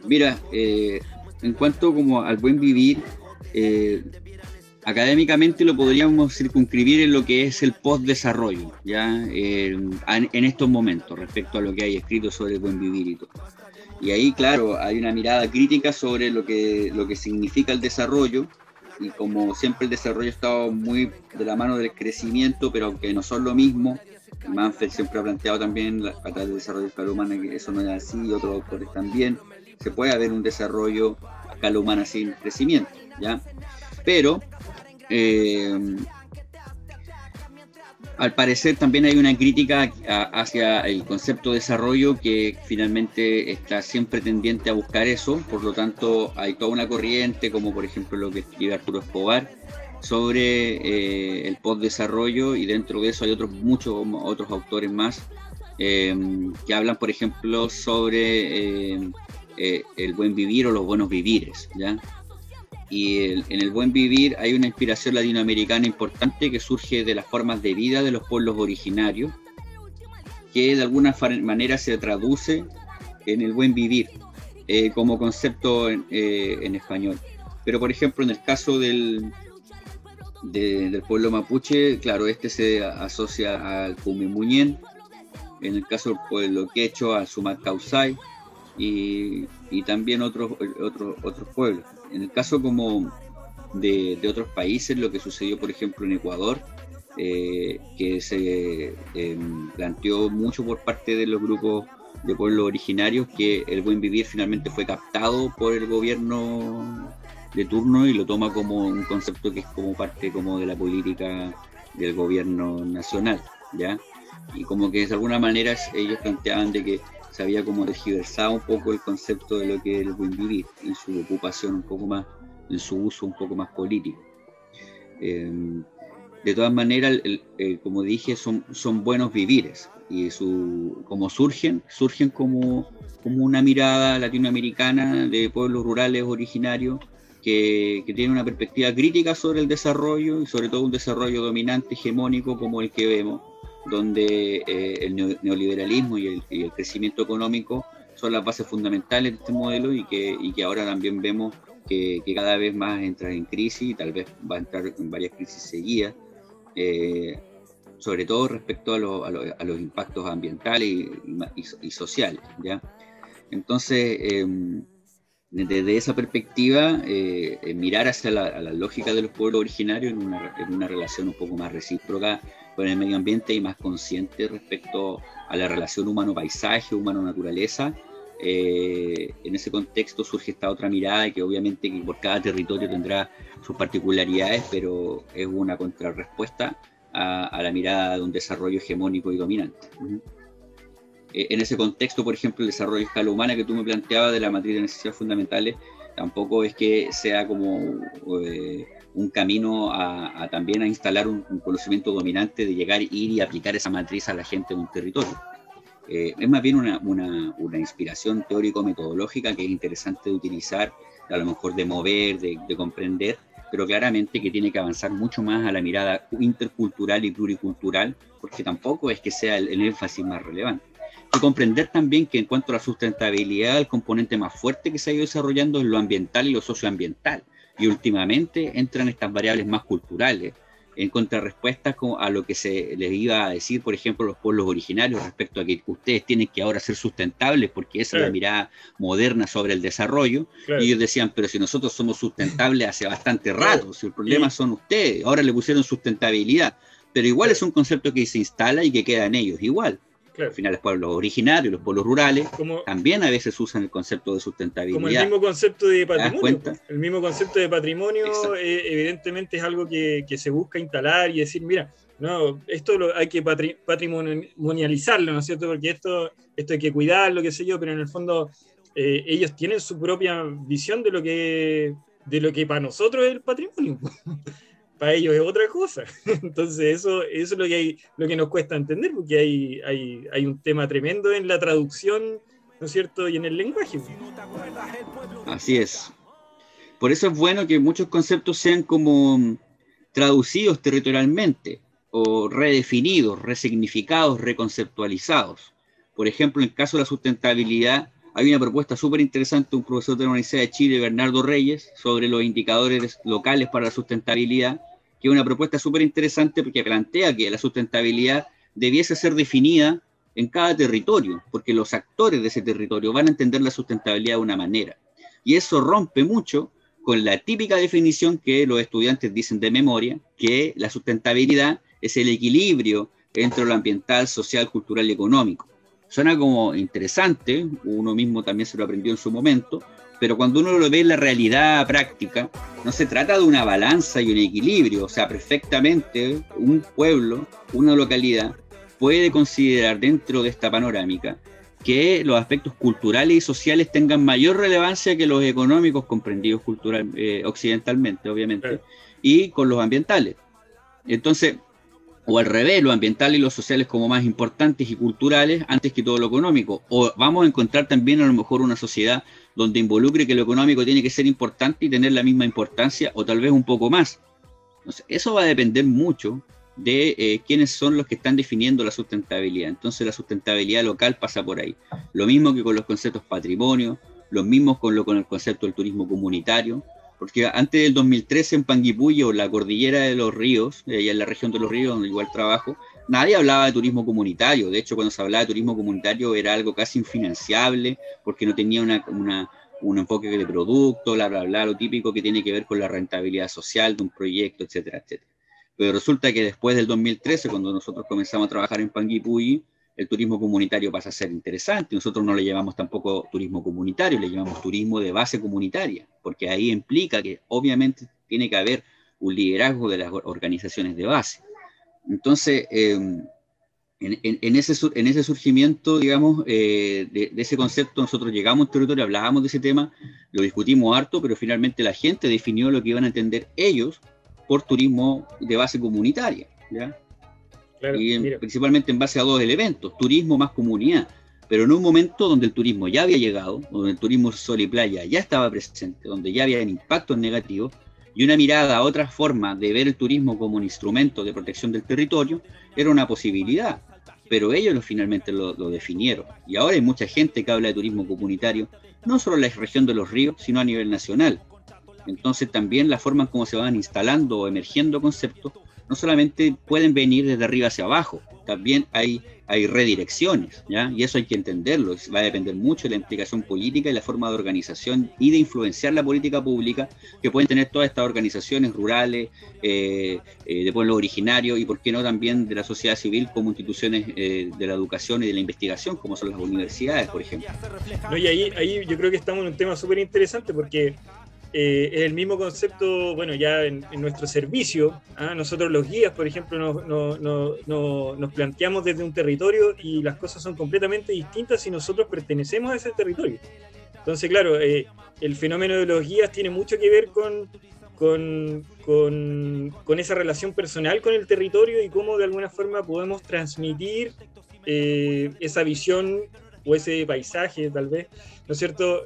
mira, en cuanto como al buen vivir, eh, académicamente lo podríamos circunscribir en lo que es el post-desarrollo, ¿ya? en estos momentos, respecto a lo que hay escrito sobre el buen vivir y todo. Y ahí, claro, hay una mirada crítica sobre lo que, lo que significa el desarrollo, y como siempre el desarrollo ha estado muy de la mano del crecimiento, pero aunque no son lo mismo, Manfred siempre ha planteado también a través del desarrollo de humana que eso no es así, y otros autores también, se puede haber un desarrollo a escala humana sin crecimiento. ¿ya? Pero, eh, al parecer también hay una crítica hacia el concepto de desarrollo que finalmente está siempre tendiente a buscar eso, por lo tanto hay toda una corriente, como por ejemplo lo que escribe Arturo Escobar, sobre eh, el post-desarrollo y dentro de eso hay otros muchos otros autores más eh, que hablan, por ejemplo, sobre el buen vivir o los buenos vivires, ¿ya? Y en el buen vivir hay una inspiración latinoamericana importante que surge de las formas de vida de los pueblos originarios, que de alguna manera se traduce en el buen vivir eh, como concepto eh, en, español. Pero por ejemplo, en el caso del, del pueblo mapuche, claro, este se asocia al Pumimuñén, en el caso del pueblo quechua, al Sumacausay y, y también otros, otros, otros pueblos en el caso como de, otros países, lo que sucedió, por ejemplo, en Ecuador, eh, que se em, planteó mucho por parte de los grupos de pueblos originarios que el buen vivir finalmente fue captado por el gobierno de turno y lo toma como un concepto que es como parte como de la política del gobierno nacional, ¿ya? Y como que de alguna manera ellos planteaban de que se había como tergiversado un poco el concepto de lo que es el buen vivir en su ocupación un poco más, en su uso un poco más político. Eh, de todas maneras, eh, como dije, son, son buenos vivires y su, como surgen, surgen como, como una mirada latinoamericana de pueblos rurales originarios que, que tiene una perspectiva crítica sobre el desarrollo y sobre todo un desarrollo dominante, hegemónico como el que vemos donde eh, el neoliberalismo y el, crecimiento económico son las bases fundamentales de este modelo y que, que ahora también vemos que, cada vez más entra en crisis y tal vez va a entrar en varias crisis seguidas, eh, sobre todo respecto a, a, los impactos ambientales y, sociales. ¿ya? Entonces, em, desde esa perspectiva, eh, mirar hacia la, lógica de los pueblos originarios en una, en una relación un poco más recíproca con el medio ambiente y más consciente respecto a la relación humano-paisaje, humano-naturaleza. Eh, en ese contexto surge esta otra mirada que obviamente que por cada territorio tendrá sus particularidades, pero es una contrarrespuesta a, la mirada de un desarrollo hegemónico y dominante. Eh, en ese contexto, por ejemplo, el desarrollo a escala humana que tú me planteabas de la matriz de necesidades fundamentales, tampoco es que sea como... Eh, un camino a, también a instalar un, conocimiento dominante de llegar, ir y aplicar esa matriz a la gente de un territorio. Eh, es más bien una, una, una inspiración teórico-metodológica que es interesante de utilizar, a lo mejor de mover, de, comprender, pero claramente que tiene que avanzar mucho más a la mirada intercultural y pluricultural, porque tampoco es que sea el, el énfasis más relevante. Y comprender también que en cuanto a la sustentabilidad, el componente más fuerte que se ha ido desarrollando es lo ambiental y lo socioambiental y últimamente entran estas variables más culturales en contrarrespuesta a lo que se les iba a decir, por ejemplo, los pueblos originarios respecto a que ustedes tienen que ahora ser sustentables porque esa es la mirada moderna sobre el desarrollo. Y ellos decían, pero si nosotros somos sustentables hace bastante rato, si el problema son ustedes, ahora le pusieron sustentabilidad, pero igual es un concepto que se instala y que queda en ellos igual. Al final los pueblos originarios, los pueblos rurales, también a veces usan el concepto de sustentabilidad. Como el mismo concepto de patrimonio. El mismo concepto de patrimonio eh, evidentemente es algo que, se busca instalar y decir, mira, no, esto lo, hay que patrimonializarlo, ¿no es cierto? Porque esto, esto hay que cuidarlo, qué sé yo, pero en el fondo eh, ellos tienen su propia visión de lo que de lo que para nosotros es el patrimonio. Para ellos es otra cosa. <laughs> Entonces eso, es lo que, hay, lo que nos cuesta entender, porque hay, un tema tremendo en la traducción, ¿no es cierto?, y en el lenguaje. Así es. Por eso es bueno que muchos conceptos sean como traducidos territorialmente o redefinidos, resignificados, reconceptualizados. Por ejemplo, en el caso de la sustentabilidad, hay una propuesta súper interesante de un profesor de la Universidad de Chile, Bernardo Reyes, sobre los indicadores locales para la sustentabilidad, que es una propuesta súper interesante porque plantea que la sustentabilidad debiese ser definida en cada territorio, porque los actores de ese territorio van a entender la sustentabilidad de una manera. Y eso rompe mucho con la típica definición que los estudiantes dicen de memoria, que la sustentabilidad es el equilibrio entre lo ambiental, social, cultural y económico. Suena como interesante, uno mismo también se lo aprendió en su momento, pero cuando uno lo ve en la realidad práctica, no se trata de una balanza y un equilibrio, o sea, perfectamente un pueblo, una localidad, puede considerar dentro de esta panorámica que los aspectos culturales y sociales tengan mayor relevancia que los económicos comprendidos cultural, eh, occidentalmente, obviamente, y con los ambientales. Entonces, o al revés, lo ambiental y los sociales como más importantes y culturales antes que todo lo económico. O vamos a encontrar también a lo mejor una sociedad donde involucre que lo económico tiene que ser importante y tener la misma importancia o tal vez un poco más. eso va a depender mucho de eh, quiénes son los que están definiendo la sustentabilidad. Entonces la sustentabilidad local pasa por ahí. Lo mismo que con los conceptos patrimonio, lo mismo con, lo, con el concepto del turismo comunitario, porque antes del 2013 en Panguipullo, la cordillera de los ríos, allá en la región de los ríos, donde igual trabajo, nadie hablaba de turismo comunitario. De hecho, cuando se hablaba de turismo comunitario era algo casi infinanciable, porque no tenía una, un enfoque de producto, bla, bla, bla, lo típico que tiene que ver con la rentabilidad social de un proyecto, etcétera, etcétera. Pero resulta que después del 2013, cuando nosotros comenzamos a trabajar en Panguipulli, el turismo comunitario pasa a ser interesante. Nosotros no le llamamos tampoco turismo comunitario, le llamamos turismo de base comunitaria, porque ahí implica que obviamente tiene que haber un liderazgo de las organizaciones de base. Entonces, em, en, ese, en ese surgimiento, digamos, eh, de, ese concepto, nosotros llegamos al territorio, hablábamos de ese tema, lo discutimos harto, pero finalmente la gente definió lo que iban a entender ellos por turismo de base comunitaria. ¿ya? y principalmente en base a dos elementos, turismo más comunidad, pero en un momento donde el turismo ya había llegado, donde el turismo sol y playa ya estaba presente, donde ya había impactos negativos, y una mirada a otra forma de ver el turismo como un instrumento de protección del territorio era una posibilidad, pero ellos finalmente lo, lo definieron. Y ahora hay mucha gente que habla de turismo comunitario, no solo en la región de los ríos, sino a nivel nacional. Entonces también la forma en cómo se van instalando o emergiendo conceptos no solamente pueden venir desde arriba hacia abajo, también hay, hay redirecciones, ¿ya? Y eso hay que entenderlo, va a depender mucho de la implicación política y la forma de organización y de influenciar la política pública que pueden tener todas estas organizaciones rurales, eh, eh, de pueblos originarios y, por qué no, también de la sociedad civil como instituciones eh, de la educación y de la investigación, como son las universidades, por ejemplo. No, y ahí, ahí yo creo que estamos en un tema súper interesante porque eh, es el mismo concepto, bueno, ya en, nuestro servicio. ¿ah? Nosotros los guías, por ejemplo, nos planteamos desde un territorio y las cosas son completamente distintas si nosotros pertenecemos a ese territorio. Entonces, claro, eh, el fenómeno de los guías tiene mucho que ver con, con, con, esa relación personal con el territorio y cómo de alguna forma podemos transmitir eh, esa visión o ese paisaje, tal vez, ¿no es cierto?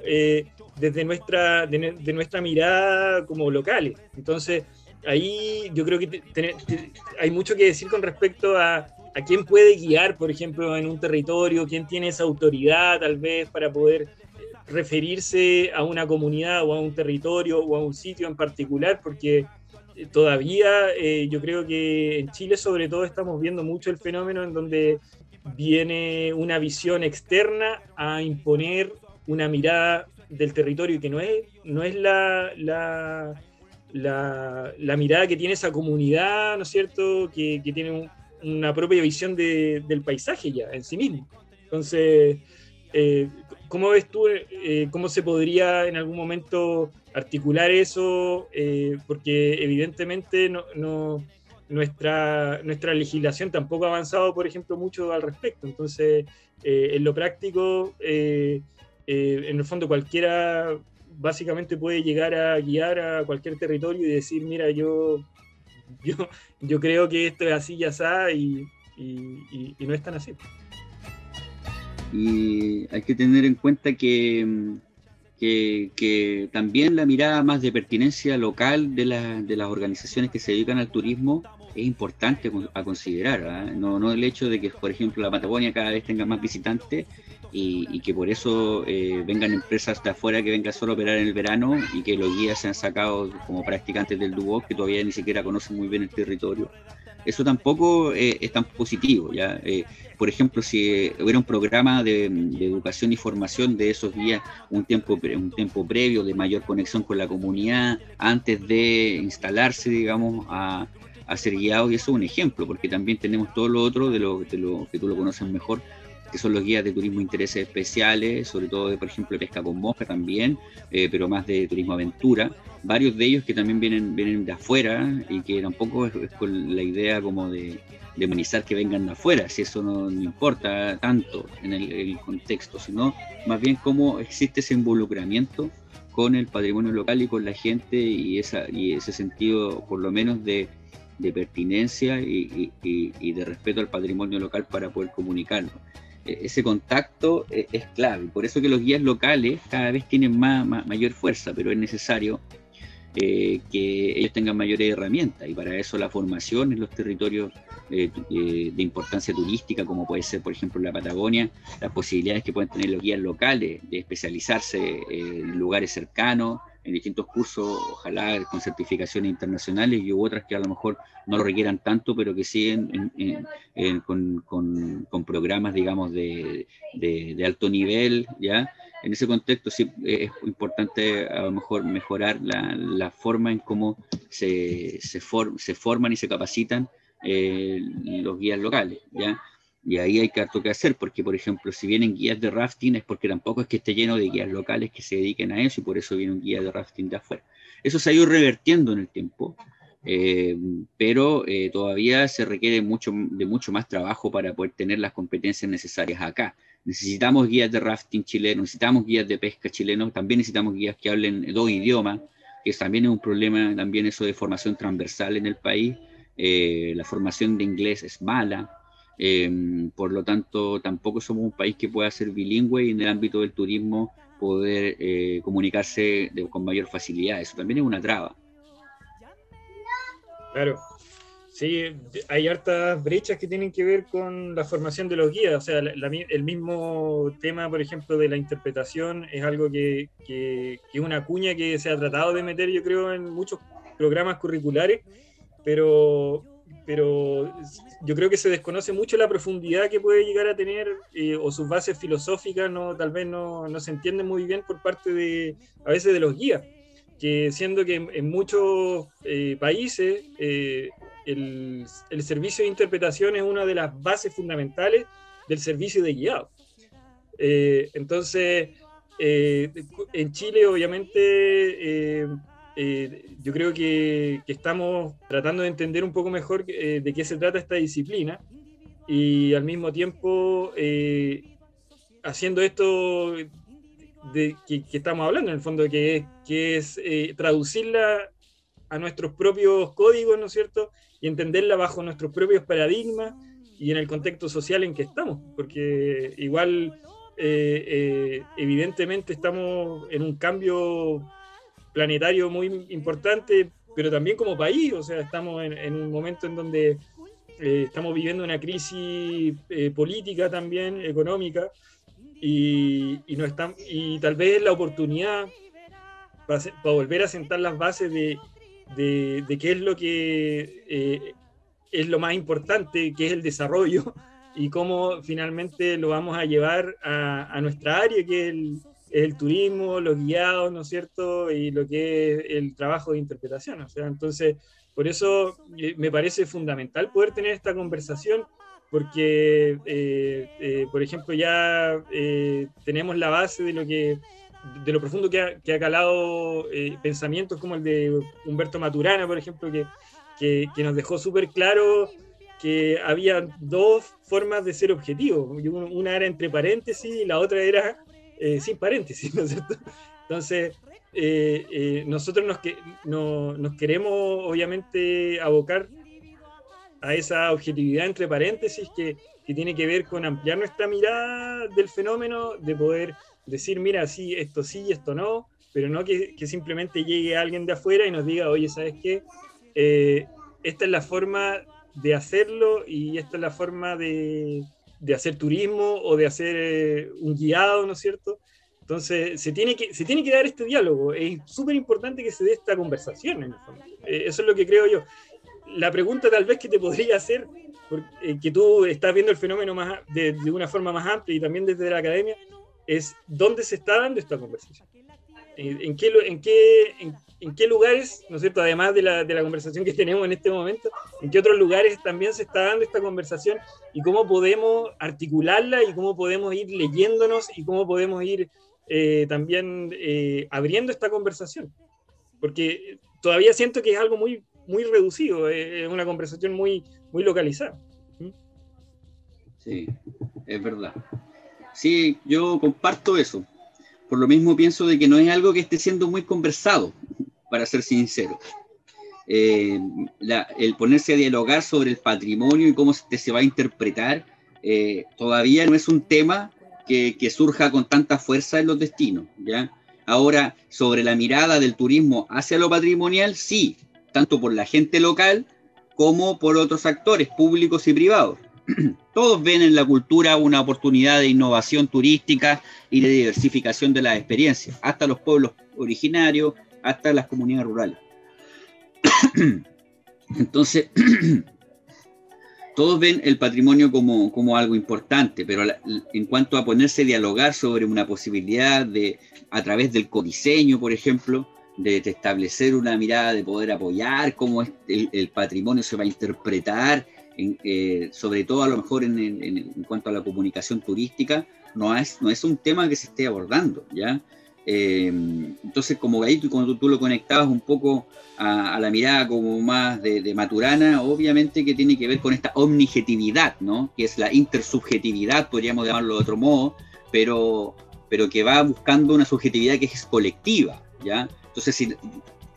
Desde nuestra, de, nuestra mirada como locales. Entonces, ahí yo creo que hay mucho que decir con respecto a, a quién puede guiar, por ejemplo, en un territorio, quién tiene esa autoridad tal vez para poder referirse a una comunidad o a un territorio o a un sitio en particular, porque todavía eh, yo creo que en Chile sobre todo estamos viendo mucho el fenómeno en donde viene una visión externa a imponer una mirada del territorio y que no es, no es la, la, la, mirada que tiene esa comunidad, ¿no es cierto?, que, que tiene una propia visión de, del paisaje ya en sí mismo. Entonces, eh, ¿cómo ves tú, eh, cómo se podría en algún momento articular eso? Eh, porque evidentemente no, no, nuestra, nuestra legislación tampoco ha avanzado, por ejemplo, mucho al respecto. Entonces, en lo práctico, eh, en el fondo cualquiera básicamente puede llegar a guiar a cualquier territorio y decir, mira, yo, <laughs> yo, yo creo que esto es así y así y, no es tan así. Y hay que tener en cuenta que, que, también la mirada más de pertinencia local de, de, las organizaciones que se dedican al turismo es importante a considerar. ¿ah? No, no el hecho de que, por ejemplo, la Patagonia cada vez tenga más visitantes y, que por eso eh, vengan empresas de afuera que vengan solo a operar en el verano y que los guías sean sacados como practicantes del Duoc que todavía ni siquiera conocen muy bien el territorio. Eso tampoco eh, es tan positivo. ¿ya? Eh, por ejemplo, si hubiera un programa de, educación y formación de esos guías un tiempo, un tiempo previo de mayor conexión con la comunidad antes de instalarse, digamos, a, a ser guiados, y eso es un ejemplo, porque también tenemos todo lo otro de lo, de lo que tú lo conoces mejor, que son los guías de turismo intereses especiales, sobre todo de, por ejemplo, pesca con mosca también, eh, pero más de turismo aventura. Varios de ellos que también vienen, vienen de afuera y que tampoco es, con la idea como de, de que vengan de afuera, si eso no, importa tanto en el, contexto, sino más bien cómo existe ese involucramiento con el patrimonio local y con la gente y ese sentido por lo menos de, pertinencia y, de respeto al patrimonio local para poder comunicarlo. E, ese contacto e, es, clave, por eso que los guías locales cada vez tienen más, mayor fuerza, pero es necesario eh, que ellos tengan mayores herramientas. Y para eso la formación en los territorios eh, eh, de importancia turística, como puede ser, por ejemplo, la Patagonia, las posibilidades que pueden tener los guías locales de especializarse en lugares cercanos, en distintos cursos, ojalá con certificaciones internacionales y otras que a lo mejor no lo requieran tanto, pero que siguen con, programas, digamos, de, alto nivel, ¿ya? En ese contexto sí es importante a lo mejor mejorar la, forma en cómo se, se, se forman y se capacitan eh, los guías locales, ¿ya? Y ahí hay harto que hacer, porque por ejemplo, si vienen guías de rafting es porque tampoco es que esté lleno de guías locales que se dediquen a eso y por eso viene un guía de rafting de afuera. Eso se ha ido revertiendo en el tiempo, eh, pero eh, todavía se requiere mucho, de mucho más trabajo para poder tener las competencias necesarias acá. Necesitamos guías de rafting chileno, necesitamos guías de pesca chileno, también necesitamos guías que hablen dos idiomas, que también es un problema, también eso de formación transversal en el país. Eh, la formación de inglés es mala, Em, por lo tanto, tampoco somos un país que pueda ser bilingüe y en el ámbito del turismo poder eh, comunicarse con mayor facilidad. Eso también es una traba. Claro. Sí, hay hartas brechas que tienen que ver con la formación de los guías. O sea, el mismo tema, por ejemplo, de la interpretación es algo que, que, que, es una cuña que se ha tratado de meter, yo creo, en muchos programas curriculares, pero pero yo creo que se desconoce mucho la profundidad que puede llegar a tener eh, o sus bases filosóficas no tal vez no, no, se entienden muy bien por parte de a veces de los guías que siendo que en, muchos eh, países eh, el, el, servicio de interpretación es una de las bases fundamentales del servicio de guiado. Entonces en Chile obviamente eh, yo creo que, estamos tratando de entender un poco mejor eh, de qué se trata esta disciplina y al mismo tiempo eh, haciendo esto de que, estamos hablando en el fondo, que es, que es traducirla a nuestros propios códigos, ¿no es cierto? Y entenderla bajo nuestros propios paradigmas y en el contexto social en que estamos, porque igual evidentemente estamos en un cambio planetario muy importante, pero también como país, o sea, estamos en, un momento en donde eh, estamos viviendo una crisis eh, política también, económica, y, no están, y tal vez la oportunidad para, volver a sentar las bases de, de, qué es lo que eh, es lo más importante, que es el desarrollo, y cómo finalmente lo vamos a llevar a, a nuestra área, que es el, el turismo, los guiados, ¿no es cierto? Y lo que es el trabajo de interpretación. O sea, entonces, por eso eh, me parece fundamental poder tener esta conversación, porque, eh, eh, por ejemplo, ya tenemos la base de lo que de lo profundo que ha, que calado pensamientos como el de Humberto Maturana, por ejemplo, que, que, que nos dejó súper claro que había dos formas de ser objetivo. Una era entre paréntesis y la otra era eh, sin paréntesis, ¿no es cierto? Entonces, eh, eh, nosotros nos, que, no, nos queremos obviamente abocar a esa objetividad entre paréntesis que, que, tiene que ver con ampliar nuestra mirada del fenómeno, de poder decir, mira, sí, esto sí, esto no, pero no que, que simplemente llegue alguien de afuera y nos diga, oye, ¿sabes qué? esta es la forma de hacerlo y esta es la forma de, de hacer turismo o de hacer eh, un guiado, ¿no es cierto? Entonces, se tiene que, se tiene que dar este diálogo. Es súper importante que se dé esta conversación, en el fondo. Eh, eso es lo que creo yo. La pregunta tal vez que te podría hacer, porque, eh, que tú estás viendo el fenómeno más, de, de, una forma más amplia y también desde la academia, es dónde se está dando esta conversación. ¿En qué, en qué, en qué lugares, ¿no es cierto? Además de la, de la conversación que tenemos en este momento, en qué otros lugares también se está dando esta conversación y cómo podemos articularla y cómo podemos ir leyéndonos y cómo podemos ir eh, también eh, abriendo esta conversación. Porque todavía siento que es algo muy, muy reducido, es una conversación muy, muy localizada. ¿Mm? Sí, es verdad. Sí, yo comparto eso. Por lo mismo pienso de que no es algo que esté siendo muy conversado, para ser sincero. Eh, el ponerse a dialogar sobre el patrimonio y cómo se, se va a interpretar, eh, todavía no es un tema que, que, surja con tanta fuerza en los destinos. ¿ya? Ahora, sobre la mirada del turismo hacia lo patrimonial, sí, tanto por la gente local como por otros actores públicos y privados. <clears throat> Todos ven en la cultura una oportunidad de innovación turística y de diversificación de las experiencias, hasta los pueblos originarios, hasta las comunidades rurales. <coughs> Entonces, <coughs> todos ven el patrimonio como, como algo importante, pero en cuanto a ponerse a dialogar sobre una posibilidad de, a través del codiseño, por ejemplo, de, establecer una mirada, de poder apoyar cómo el, patrimonio se va a interpretar, eh, sobre todo a lo mejor en, en, cuanto a la comunicación turística, no es, no es un tema que se esté abordando, ¿ya? Eh, entonces, como ahí cuando tú, lo conectabas un poco a, la mirada como más de, Maturana, obviamente que tiene que ver con esta omnijetividad, ¿no? Que es la intersubjetividad, podríamos llamarlo de otro modo, pero, pero que va buscando una subjetividad que es colectiva, ¿ya? Entonces, si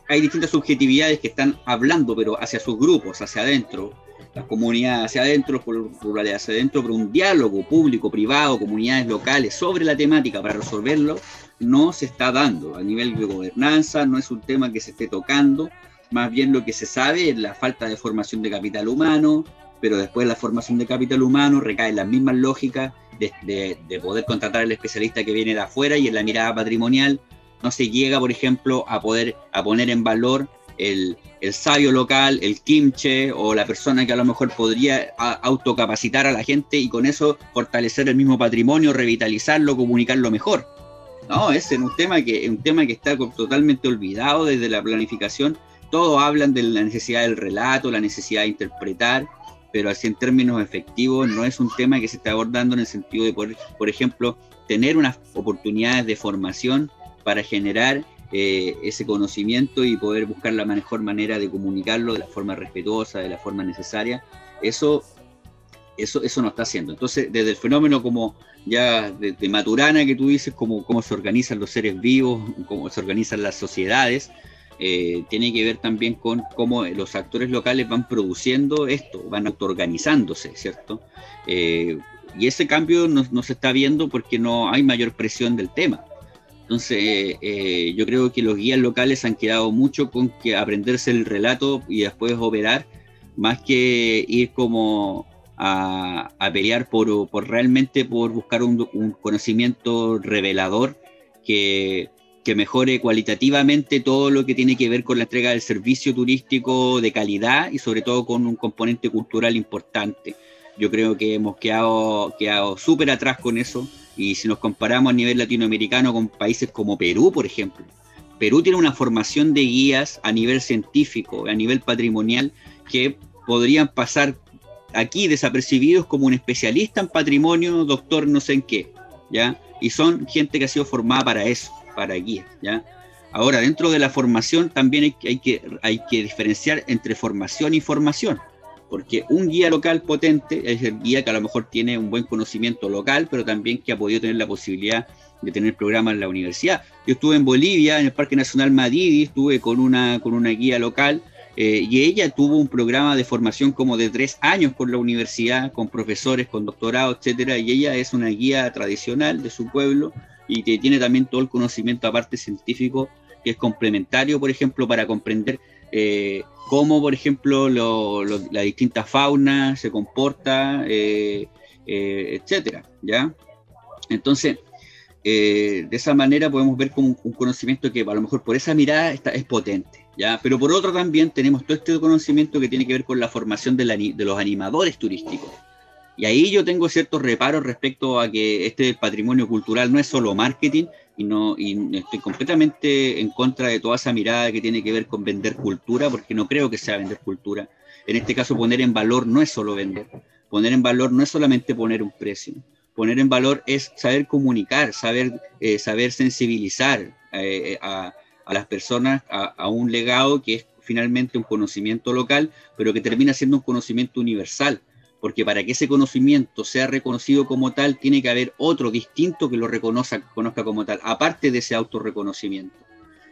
hay distintas subjetividades que están hablando, pero hacia sus grupos, hacia adentro, las comunidades hacia adentro, los rurales hacia adentro, pero un diálogo público, privado, comunidades locales sobre la temática para resolverlo, no se está dando a nivel de gobernanza, no es un tema que se esté tocando, más bien lo que se sabe es la falta de formación de capital humano, pero después la formación de capital humano recae en las mismas lógicas de, poder contratar al especialista que viene de afuera y en la mirada patrimonial no se llega, por ejemplo, a poder a poner en valor el, el, sabio local, el kimche o la persona que a lo mejor podría autocapacitar a la gente y con eso fortalecer el mismo patrimonio, revitalizarlo, comunicarlo mejor. No, es un tema que, un tema que está totalmente olvidado desde la planificación. Todos hablan de la necesidad del relato, la necesidad de interpretar, pero así en términos efectivos no es un tema que se está abordando en el sentido de poder, por ejemplo, tener unas oportunidades de formación para generar eh, ese conocimiento y poder buscar la mejor manera de comunicarlo de la forma respetuosa, de la forma necesaria. Eso, eso, eso no está haciendo. Entonces, desde el fenómeno como ya de, Maturana que tú dices, cómo, cómo se organizan los seres vivos, cómo se organizan las sociedades, eh, tiene que ver también con cómo los actores locales van produciendo esto, van autoorganizándose, ¿cierto? Eh, y ese cambio no, se está viendo porque no hay mayor presión del tema. Entonces, eh, yo creo que los guías locales han quedado mucho con que aprenderse el relato y después operar, más que ir como a, pelear por, por, realmente por buscar un, conocimiento revelador que, que, mejore cualitativamente todo lo que tiene que ver con la entrega del servicio turístico de calidad y sobre todo con un componente cultural importante. Yo creo que hemos quedado, quedado súper atrás con eso y si nos comparamos a nivel latinoamericano con países como Perú, por ejemplo, Perú tiene una formación de guías a nivel científico, a nivel patrimonial, que podrían pasar aquí desapercibidos como un especialista en patrimonio, doctor no sé en qué, ¿ya? Y son gente que ha sido formada para eso, para guía, ¿ya? Ahora, dentro de la formación también hay, que, que diferenciar entre formación y formación, porque un guía local potente es el guía que a lo mejor tiene un buen conocimiento local, pero también que ha podido tener la posibilidad de tener programas en la universidad. Yo estuve en Bolivia, en el Parque Nacional Madidi, estuve con una, con una guía local, eh, y ella tuvo un programa de formación como de tres años con la universidad, con profesores, con doctorado, etcétera, y ella es una guía tradicional de su pueblo y que tiene también todo el conocimiento aparte científico que es complementario, por ejemplo, para comprender eh, cómo, por ejemplo, la distinta fauna se comporta, eh, etcétera, ¿ya? Entonces, de esa manera podemos ver como un, conocimiento que a lo mejor por esa mirada está, es potente. ¿Ya? Pero por otro también tenemos todo este conocimiento que tiene que ver con la formación de, los animadores turísticos. Y ahí yo tengo ciertos reparos respecto a que este patrimonio cultural no es solo marketing, y no y estoy completamente en contra de toda esa mirada que tiene que ver con vender cultura, porque no creo que sea vender cultura. En este caso, poner en valor no es solo vender. Poner en valor no es solamente poner un precio. Poner en valor es saber comunicar, saber, eh, saber sensibilizar eh, a, a, las personas a, un legado que es finalmente un conocimiento local, pero que termina siendo un conocimiento universal porque para que ese conocimiento sea reconocido como tal, tiene que haber otro distinto que lo reconozca, conozca como tal, aparte de ese autorreconocimiento.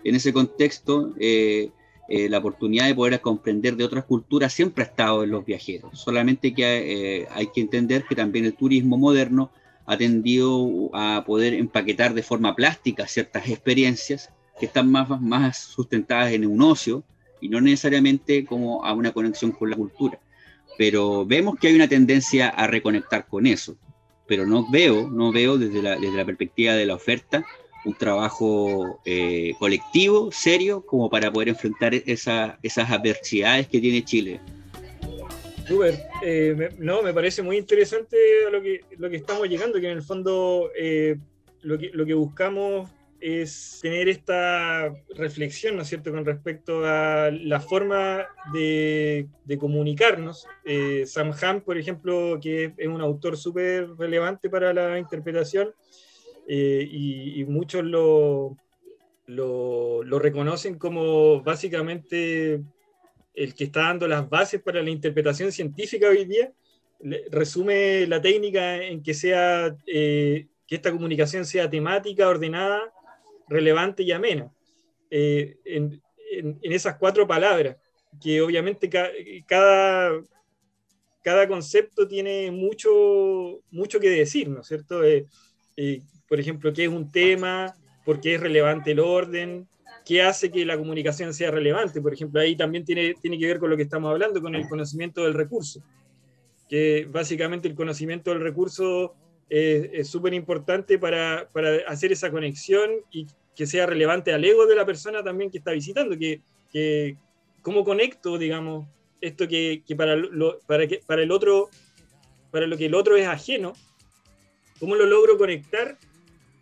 En ese contexto, eh, eh, la oportunidad de poder comprender de otras culturas siempre ha estado en los viajeros, solamente que eh, hay que entender que también el turismo moderno ha tendido a poder empaquetar de forma plástica ciertas experiencias que están más, más sustentadas en un ocio y no necesariamente como a una conexión con la cultura pero vemos que hay una tendencia a reconectar con eso. Pero no veo, no veo desde la, desde la perspectiva de la oferta un trabajo eh, colectivo, serio, como para poder enfrentar esa, esas adversidades que tiene Chile. Super, eh, no, me parece muy interesante lo que, lo que estamos llegando, que en el fondo eh, lo, que, lo que buscamos es tener esta reflexión, ¿no es cierto?, con respecto a la forma de, comunicarnos. Eh, Sam Ham, por ejemplo, que es un autor súper relevante para la interpretación eh, y, muchos lo, lo, lo, reconocen como básicamente el que está dando las bases para la interpretación científica hoy día, resume la técnica en que sea... Eh, que esta comunicación sea temática, ordenada relevante y amena. Eh, en, esas cuatro palabras, que obviamente cada, cada concepto tiene mucho, mucho que decir, ¿no es cierto? Eh, eh, por ejemplo, qué es un tema, por qué es relevante el orden, qué hace que la comunicación sea relevante. Por ejemplo, ahí también tiene, tiene que ver con lo que estamos hablando, con el conocimiento del recurso, que básicamente el conocimiento del recurso es súper importante para, para, hacer esa conexión y que sea relevante al ego de la persona también que está visitando, que, que cómo conecto, digamos, esto que, que para, lo, para, que, para el otro, para lo que el otro es ajeno, cómo lo logro conectar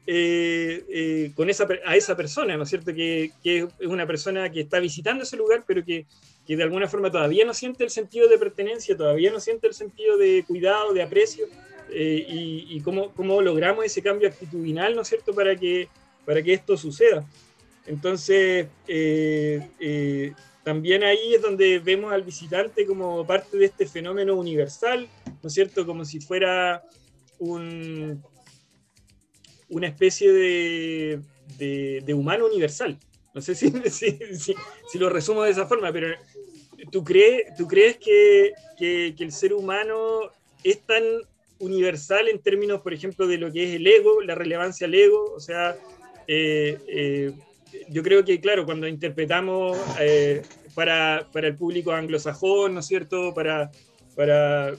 eh, eh, con esa, a esa persona, ¿no es cierto? Que, que, es una persona que está visitando ese lugar, pero que, que, de alguna forma todavía no siente el sentido de pertenencia, todavía no siente el sentido de cuidado, de aprecio, eh, y, cómo, cómo, logramos ese cambio actitudinal, ¿no es cierto?, para que, para que esto suceda. Entonces, eh, eh, también ahí es donde vemos al visitante como parte de este fenómeno universal, ¿no es cierto?, como si fuera un, una especie de, de, humano universal. No sé <laughs> si, si, si, lo resumo de esa forma, pero ¿tú crees, tú crees que, que, que el ser humano es tan universal en términos, por ejemplo, de lo que es el ego, la relevancia al ego. O sea, eh, eh, yo creo que, claro, cuando interpretamos eh, para, para, el público anglosajón, ¿no es cierto? Para, para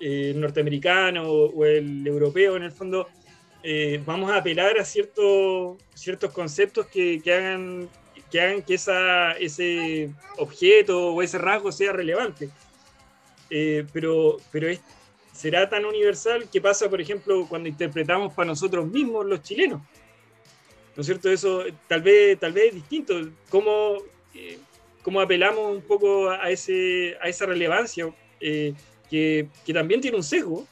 el norteamericano o, el europeo, en el fondo, vamos a apelar a ciertos, ciertos conceptos que, que hagan que hagan que esa, ese objeto o ese rasgo sea relevante. pero, pero es será tan universal que pasa, por ejemplo, cuando interpretamos para nosotros mismos los chilenos. ¿No es cierto? Eso tal vez, tal vez es distinto. ¿Cómo, eh, cómo apelamos un poco a, ese, a esa relevancia eh, que, que, también tiene un sesgo?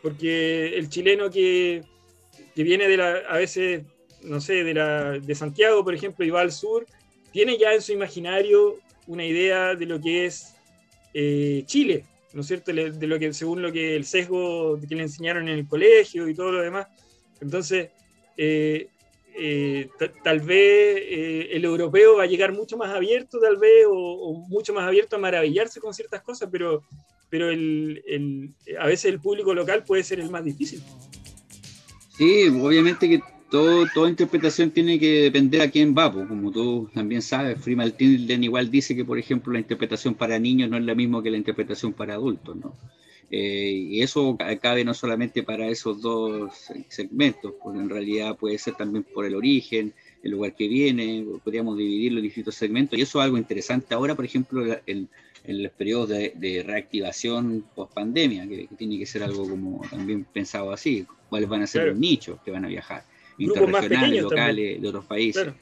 Porque el chileno que, que viene de la, a veces, no sé, de, la, de Santiago, por ejemplo, y va al sur, tiene ya en su imaginario una idea de lo que es eh, Chile, ¿no es cierto? De lo que, según lo que el sesgo que le enseñaron en el colegio y todo lo demás. Entonces, eh, eh, tal vez eh, el europeo va a llegar mucho más abierto, tal vez, o, mucho más abierto a maravillarse con ciertas cosas, pero, pero el, el, a veces el público local puede ser el más difícil. Sí, obviamente que todo, toda interpretación tiene que depender a quién va, pues, como tú también sabes, Freeman Tilden igual dice que, por ejemplo, la interpretación para niños no es la misma que la interpretación para adultos, ¿no? Eh, y eso cabe no solamente para esos dos segmentos, porque en realidad puede ser también por el origen, el lugar que viene, podríamos dividirlo en distintos segmentos, y eso es algo interesante. Ahora, por ejemplo, en, los periodos de, reactivación post pandemia, que, tiene que ser algo como también pensado así, cuáles van a ser los nichos que van a viajar interregionales, locales, de otros países.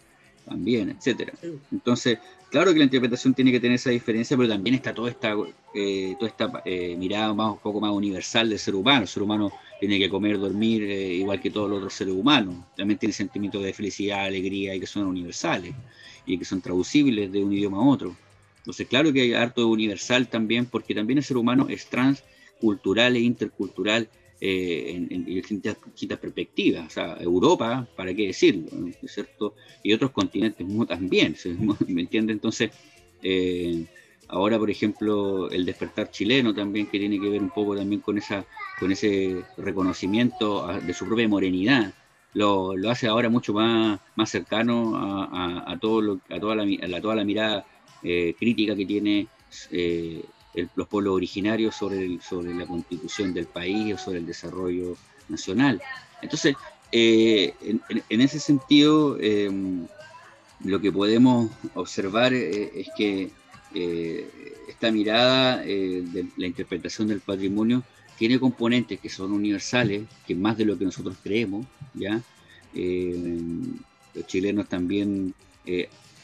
También, etcétera. Entonces, claro que la interpretación tiene que tener esa diferencia, pero también está toda esta, eh, toda esta eh, mirada más, un poco más universal del ser humano. El ser humano tiene que comer, dormir, eh, igual que todos los otros seres humanos. También tiene sentimientos de felicidad, alegría, y que son universales, y que son traducibles de un idioma a otro. Entonces, claro que hay harto de universal también, porque también el ser humano es transcultural e intercultural eh, en, distintas, perspectivas. O sea, Europa, ¿para qué decirlo? cierto? Y otros continentes también, <laughs> ¿me entiende? Entonces, eh, ahora, por ejemplo, el despertar chileno también, que tiene que ver un poco también con, esa, con ese reconocimiento de su propia morenidad. Lo, lo, hace ahora mucho más, más cercano a, a, todo a, toda la, a toda la mirada eh, crítica que tiene eh, los pueblos originarios sobre, sobre la constitución del país o sobre el desarrollo nacional. Entonces, eh, en, ese sentido, em, lo que podemos observar es que esta mirada de la interpretación del patrimonio tiene componentes que son universales, que más de lo que nosotros creemos, ¿ya? los chilenos también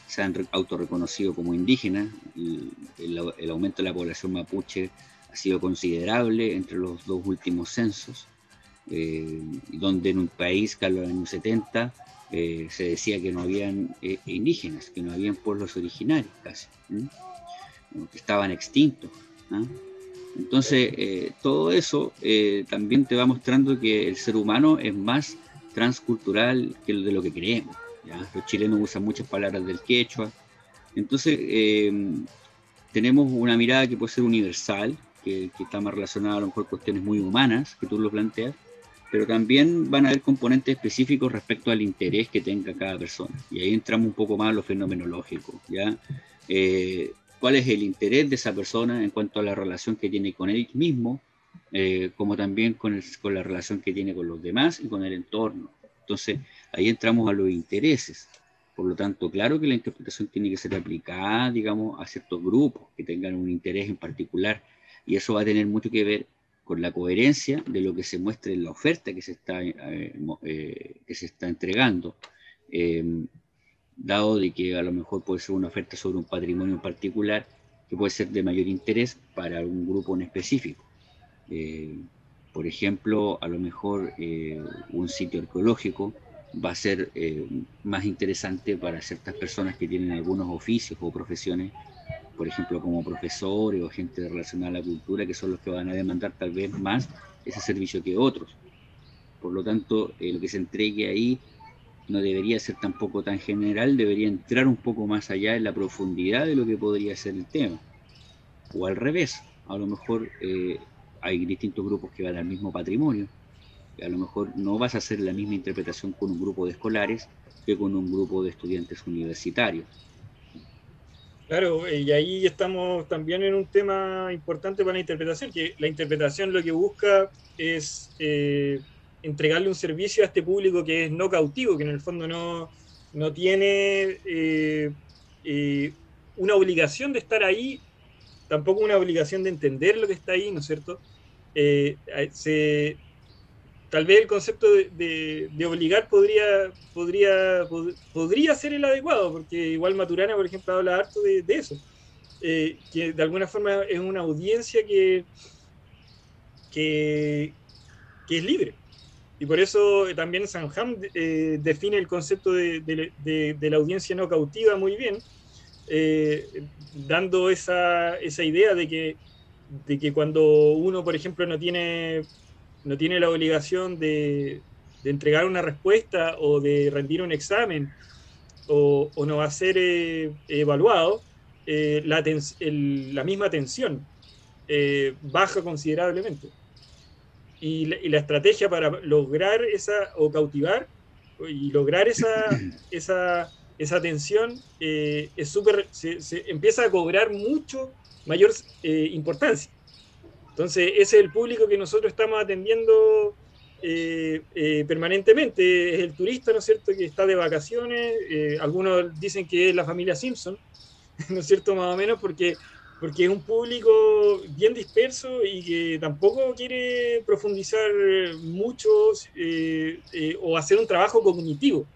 se han autorreconocido como indígenas. y el, aumento de la población mapuche ha sido considerable entre los dos últimos censos, eh, donde en un país en los años 70 eh, se decía que no habían eh, indígenas, que no habían pueblos originarios casi, que estaban extintos. Entonces, todo eso también te va mostrando que el ser humano es más transcultural que de lo que creemos. Los chilenos usan muchas palabras del quechua. Entonces, eh, tenemos una mirada que puede ser universal, que, está más relacionada a lo mejor cuestiones muy humanas, que tú lo planteas, pero también van a haber componentes específicos respecto al interés que tenga cada persona. Y ahí entramos un poco más a lo fenomenológico, ¿ya? Eh, ¿Cuál es el interés de esa persona en cuanto a la relación que tiene con él mismo, eh, como también con la relación que tiene con los demás y con el entorno? Entonces, ahí entramos a los intereses. Por lo tanto, claro que la interpretación tiene que ser aplicada, digamos, a ciertos grupos que tengan un interés en particular. Y eso va a tener mucho que ver con la coherencia de lo que se muestre en la oferta que se está, eh, eh, que se está entregando. Eh, dado de que a lo mejor puede ser una oferta sobre un patrimonio en particular que puede ser de mayor interés para un grupo en específico. Por ejemplo, a lo mejor eh, un sitio arqueológico va a ser eh, más interesante para ciertas personas que tienen algunos oficios o profesiones, por ejemplo, como profesores o gente relacionada a la cultura, que son los que van a demandar tal vez más ese servicio que otros. Por lo tanto, eh, lo que se entregue ahí no debería ser tampoco tan general, debería entrar un poco más allá en la profundidad de lo que podría ser el tema. O al revés, a lo mejor hay distintos grupos que van al mismo patrimonio. A lo mejor no vas a hacer la misma interpretación con un grupo de escolares que con un grupo de estudiantes universitarios. Claro, y ahí estamos también en un tema importante para la interpretación, que la interpretación lo que busca es eh, entregarle un servicio a este público que es no cautivo, que en el fondo no, no tiene eh, eh, una obligación de estar ahí tampoco una obligación de entender lo que está ahí, ¿no es cierto? Eh, tal vez el concepto de, obligar podría, podría, podría ser el adecuado, porque igual Maturana, por ejemplo, habla harto de, eso, eh, que de alguna forma es una audiencia que, que, es libre. Y por eso también Sanham eh, define el concepto de, la audiencia no cautiva muy bien, eh, dando esa, esa, idea de que, de que cuando uno, por ejemplo, no tiene, no tiene la obligación de, de entregar una respuesta o de rendir un examen o, o no va a ser eh, evaluado, eh, la, la, misma atención baja considerablemente. Y la, y la, estrategia para lograr esa, o cautivar, y lograr esa, <clears throat> esa esa atención eh, es súper, se, empieza a cobrar mucho mayor eh, importancia. Entonces, ese es el público que nosotros estamos atendiendo eh, permanentemente. Es el turista, ¿no es cierto?, que está de vacaciones. algunos dicen que es la familia Simpson, <laughs> ¿no es cierto?, más o menos, porque porque es un público bien disperso y que tampoco quiere profundizar mucho eh, eh, o hacer un trabajo cognitivo,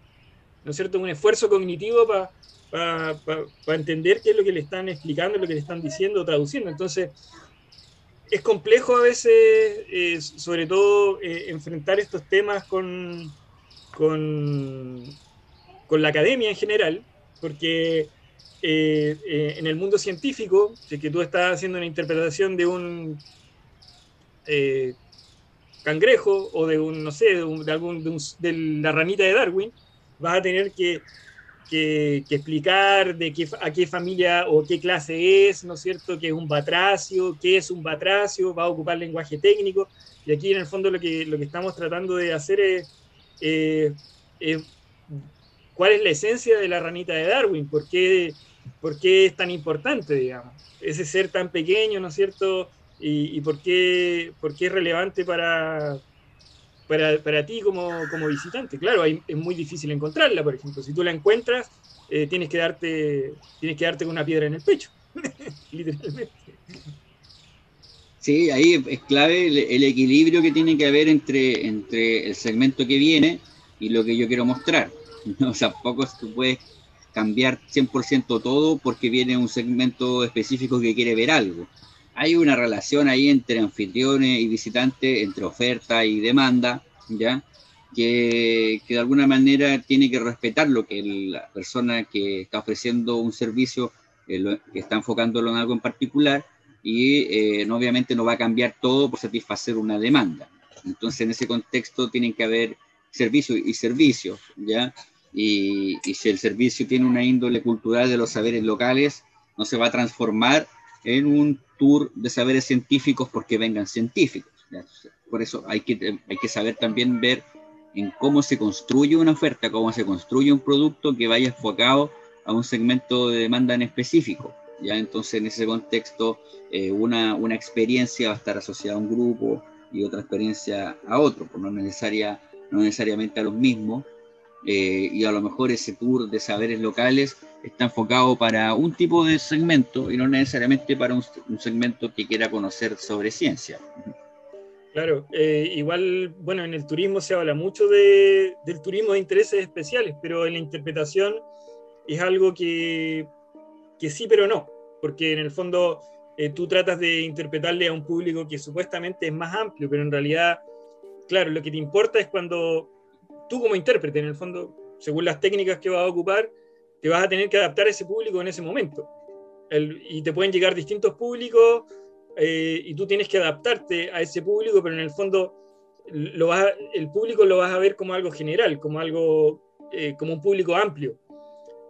¿no es cierto? Un esfuerzo cognitivo para entender qué es lo que le están explicando, lo que le están diciendo, traduciendo. Entonces, es complejo a veces, eh, sobre todo, enfrentar estos temas con, con, con la academia en general, porque eh, eh, en el mundo científico, si que tú estás haciendo una interpretación de un eh, cangrejo o de un, no sé, de, algún, de, la ranita de Darwin, vas a tener que, explicar de qué, a qué familia o qué clase es, ¿no es cierto?, qué es un batracio, qué es un batracio, va a ocupar lenguaje técnico, y aquí en el fondo lo que, lo que estamos tratando de hacer es, cuál es la esencia de la ranita de Darwin, por qué por qué es tan importante, digamos, ese ser tan pequeño, ¿no es cierto? Y, por, qué, por qué es relevante para, para, ti como, como, visitante. Claro, es muy difícil encontrarla, por ejemplo. Si tú la encuentras, eh, tienes, que darte, tienes que darte con una piedra en el pecho, <laughs> literalmente. Sí, ahí es clave el, equilibrio que tiene que haber entre, entre el segmento que viene y lo que yo quiero mostrar. <laughs> O sea, poco tú puedes cambiar 100% todo porque viene un segmento específico que quiere ver algo. Hay una relación ahí entre anfitriones y visitantes, entre oferta y demanda, ¿ya? Que, que, de alguna manera tiene que respetar lo que la persona que está ofreciendo un servicio, eh, que está enfocándolo en algo en particular, y eh, obviamente no va a cambiar todo por satisfacer una demanda. Entonces, en ese contexto tienen que haber servicios y servicios, ¿ya? Y, si el servicio tiene una índole cultural de los saberes locales, no se va a transformar en un tour de saberes científicos porque vengan científicos. Por eso hay que, hay que saber también ver en cómo se construye una oferta, cómo se construye un producto que vaya enfocado a un segmento de demanda en específico. ¿ya? Entonces, en ese contexto, eh, una, una, experiencia va a estar asociada a un grupo y otra experiencia a otro, por no, necesaria, no necesariamente a los mismos, eh, y a lo mejor ese tour de saberes locales está enfocado para un tipo de segmento y no necesariamente para un, segmento que quiera conocer sobre ciencia. Claro, eh, igual, bueno, en el turismo se habla mucho de, del turismo de intereses especiales, pero en la interpretación es algo que, que sí, pero no, porque en el fondo eh, tú tratas de interpretarle a un público que supuestamente es más amplio, pero en realidad, claro, lo que te importa es cuando tú como intérprete, en el fondo, según las técnicas que vas a ocupar, te vas a tener que adaptar a ese público en ese momento. y te pueden llegar distintos públicos eh, y tú tienes que adaptarte a ese público, pero en el fondo lo vas el público lo vas a ver como algo general, como algo, eh, como un público amplio.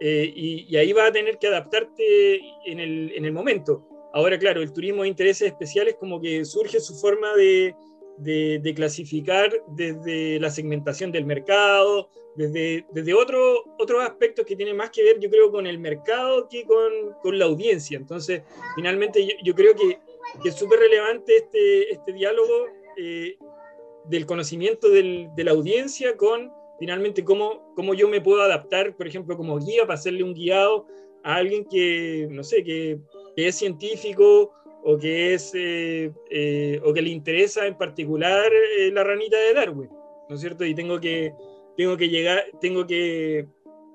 Eh, y, ahí vas a tener que adaptarte en el, en el momento. Ahora, claro, el turismo de intereses especiales como que surge su forma de, de, clasificar desde la segmentación del mercado, desde, desde otro, otros aspectos que tienen más que ver, yo creo, con el mercado que con, con la audiencia. Entonces, finalmente, yo, creo que, es súper relevante este, este diálogo eh, del conocimiento del, de la audiencia con, finalmente, cómo, cómo yo me puedo adaptar, por ejemplo, como guía, para hacerle un guiado a alguien que, no sé, que es científico o que, es, eh, eh, o que le interesa en particular eh, la ranita de Darwin, ¿no es cierto? Y tengo que, tengo que llegar, tengo que,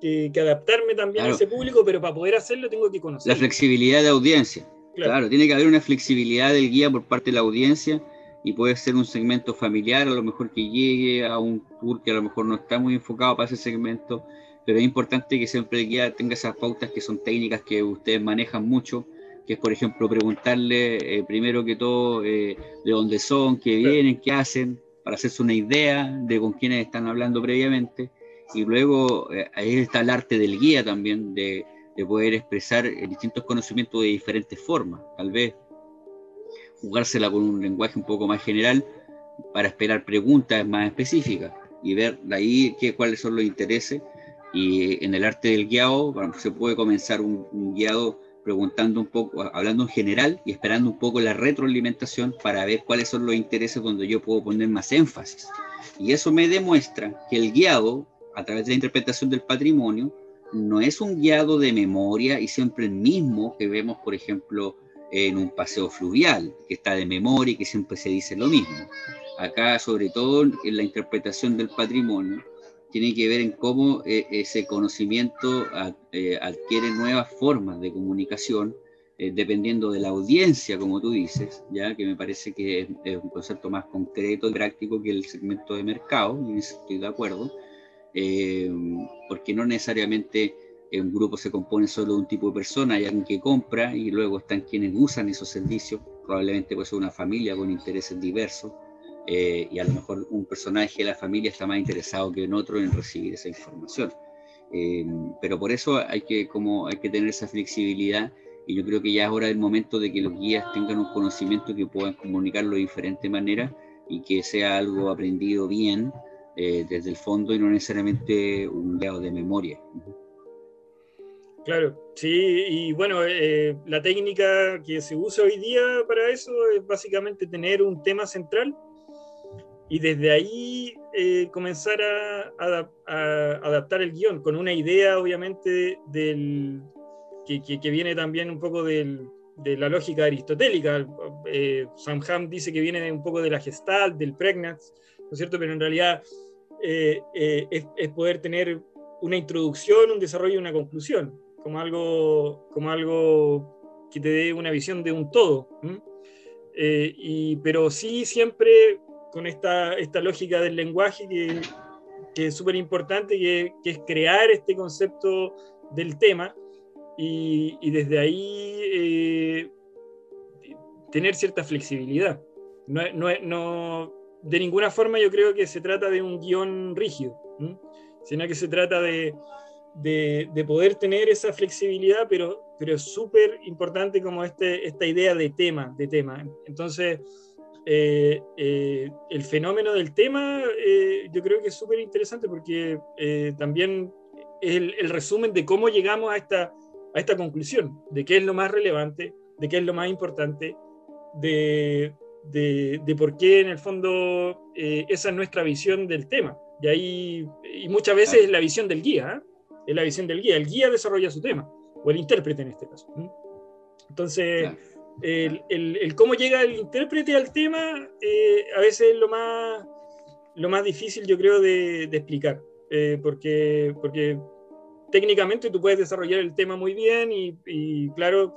que, adaptarme también a ese público, pero para poder hacerlo tengo que conocer. La flexibilidad de audiencia. Claro. tiene que haber una flexibilidad del guía por parte de la audiencia y puede ser un segmento familiar, a lo mejor que llegue a un tour que a lo mejor no está muy enfocado para ese segmento, pero es importante que siempre el guía tenga esas pautas que son técnicas que ustedes manejan mucho que es por ejemplo preguntarle eh, primero que todo eh, de dónde son, qué vienen, qué hacen, para hacerse una idea de con quiénes están hablando previamente. Y luego eh, ahí está el arte del guía también, de, de poder expresar distintos conocimientos de diferentes formas, tal vez jugársela con un lenguaje un poco más general para esperar preguntas más específicas y ver de ahí qué, cuáles son los intereses. Y en el arte del guiado se puede comenzar un, un guiado preguntando un poco, hablando en general y esperando un poco la retroalimentación para ver cuáles son los intereses donde yo puedo poner más énfasis. Y eso me demuestra que el guiado, a través de la interpretación del patrimonio, no es un guiado de memoria y siempre el mismo que vemos, por ejemplo, en un paseo fluvial, que está de memoria y que siempre se dice lo mismo. Acá, sobre todo en la interpretación del patrimonio, tiene que ver en cómo eh, ese conocimiento eh, adquiere nuevas formas de comunicación, eh, dependiendo de la audiencia, como tú dices, ya que me parece que es, un concepto más concreto y práctico que el segmento de mercado, estoy de acuerdo, porque no necesariamente un grupo se compone solo de un tipo de persona, hay alguien que compra y luego están quienes usan esos servicios, probablemente puede ser una familia con intereses diversos, eh, y a lo mejor un personaje de la familia está más interesado que en otro en recibir esa información. Eh, pero por eso hay que, como, hay que tener esa flexibilidad y yo creo que ya es hora del momento de que los guías tengan un conocimiento que puedan comunicarlo de diferentes maneras y que sea algo aprendido bien eh, desde el fondo y no necesariamente un grado de memoria. Claro, sí, y bueno, la técnica que se usa hoy día para eso es básicamente tener un tema central y desde ahí eh, comenzar a, adaptar el guion con una idea, obviamente, del, que, viene también un poco de la lógica aristotélica. Eh, Sam Ham dice que viene un poco de la Gestalt, del Pregnaz, ¿no es cierto? Pero en realidad eh, es, poder tener una introducción, un desarrollo y una conclusión, como algo, como algo que te dé una visión de un todo. y, pero sí siempre con esta, esta lógica del lenguaje que, que es súper importante, que, que, es crear este concepto del tema y, y desde ahí eh, tener cierta flexibilidad. No, no, no, de ninguna forma yo creo que se trata de un guion rígido, sino que se trata de, de, de, poder tener esa flexibilidad, pero, pero es súper importante como este, esta idea de tema, de tema. Entonces, eh, eh, el fenómeno del tema eh, yo creo que es súper interesante porque también es el, resumen de cómo llegamos a esta, a esta conclusión, de qué es lo más relevante, de qué es lo más importante, de, de, por qué en el fondo esa es nuestra visión del tema. Y, ahí, y muchas veces es la visión del guía, es la visión del guía, el guía desarrolla su tema, o el intérprete en este caso. Entonces el, cómo llega el intérprete al tema eh, a veces es lo más, lo más difícil, yo creo, de, explicar, eh, porque, porque técnicamente tú puedes desarrollar el tema muy bien y, claro,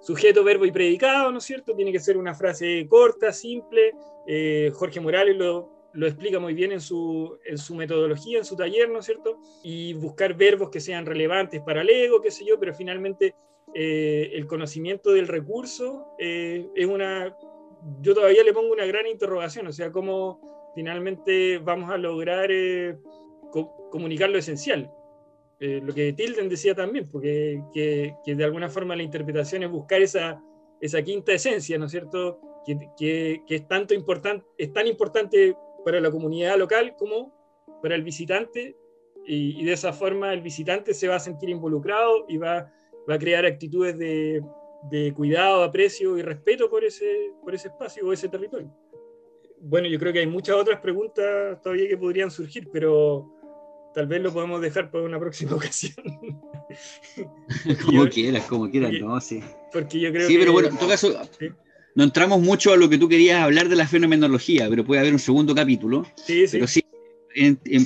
sujeto, verbo y predicado, ¿no es cierto? Tiene que ser una frase corta, simple. Eh, Jorge Morales lo, lo, explica muy bien en su, en su metodología, en su taller, ¿no es cierto? Y buscar verbos que sean relevantes para el ego, qué sé yo, pero finalmente eh, el conocimiento del recurso eh, es una, yo todavía le pongo una gran interrogación, o sea, cómo finalmente vamos a lograr eh, comunicar lo esencial. lo que Tilden decía también, porque que, de alguna forma la interpretación es buscar esa, esa quinta esencia, ¿no es cierto? Que, es, tanto es tan importante para la comunidad local como para el visitante, y, y de esa forma el visitante se va a sentir involucrado y va va a crear actitudes de, de cuidado, aprecio y respeto por ese, por ese espacio o ese territorio. Bueno, yo creo que hay muchas otras preguntas todavía que podrían surgir, pero tal vez lo podemos dejar para una próxima <laughs> ocasión. <laughs> como quieras, como quieras, no, sí. Porque yo creo sí, pero bueno, en todo caso, no entramos mucho a lo que tú querías hablar de la fenomenología, pero puede haber un segundo capítulo. Sí, sí. Pero sí,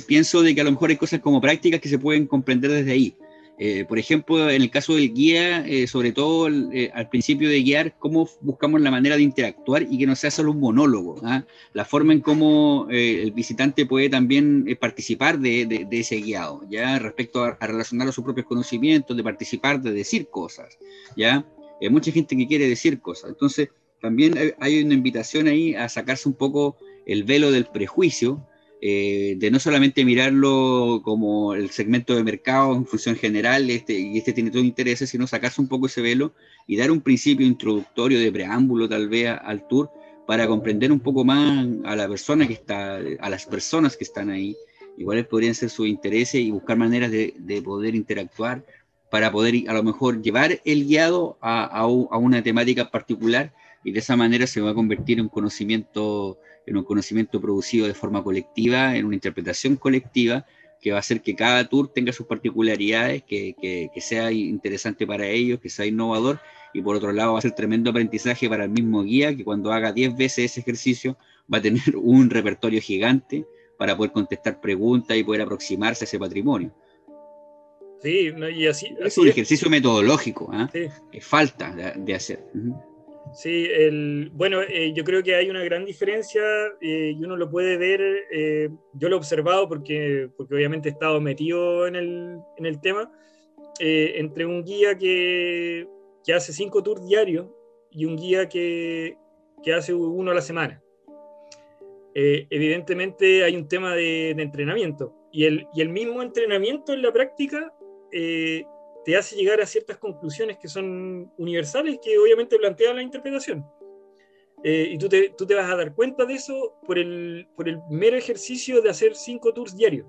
pienso de que a lo mejor hay cosas como prácticas que se pueden comprender desde ahí. Eh, por ejemplo, en el caso del guía, eh, sobre todo eh, al principio de guiar, cómo buscamos la manera de interactuar y que no sea solo un monólogo. ¿ah? La forma en cómo el visitante puede también participar de, ese guiado, ya respecto a, relacionar a sus propios conocimientos, de participar, de decir cosas. ¿ya? Hay mucha gente que quiere decir cosas. Entonces, también hay una invitación ahí a sacarse un poco el velo del prejuicio eh, de no solamente mirarlo como el segmento de mercado en función general, este, y este tiene todo interés, sino sacarse un poco ese velo y dar un principio introductorio de preámbulo tal vez al tour para comprender un poco más a la persona que está, a las personas que están ahí, iguales podrían ser sus intereses y buscar maneras de, poder interactuar para poder a lo mejor llevar el guiado a, a, una temática particular y de esa manera se va a convertir en un conocimiento en un conocimiento producido de forma colectiva, en una interpretación colectiva, que va a hacer que cada tour tenga sus particularidades, que, que, sea interesante para ellos, que sea innovador, y por otro lado va a ser tremendo aprendizaje para el mismo guía, que cuando haga 10 veces ese ejercicio va a tener <laughs> un repertorio gigante para poder contestar preguntas y poder aproximarse a ese patrimonio. Sí, y así, es un ejercicio metodológico, ¿ah? que falta de, hacer. Sí, el, bueno, eh, yo creo que hay una gran diferencia eh, y uno lo puede ver, eh, yo lo he observado porque, porque obviamente he estado metido en el, en el tema, entre un guía que, que, hace cinco tours diarios y un guía que, que hace uno a la semana. evidentemente hay un tema de, de entrenamiento y el, y el, mismo entrenamiento en la práctica te hace llegar a ciertas conclusiones que son universales, que obviamente plantean la interpretación. Eh, y tú te, tú te, vas a dar cuenta de eso por el, por el mero ejercicio de hacer cinco tours diarios.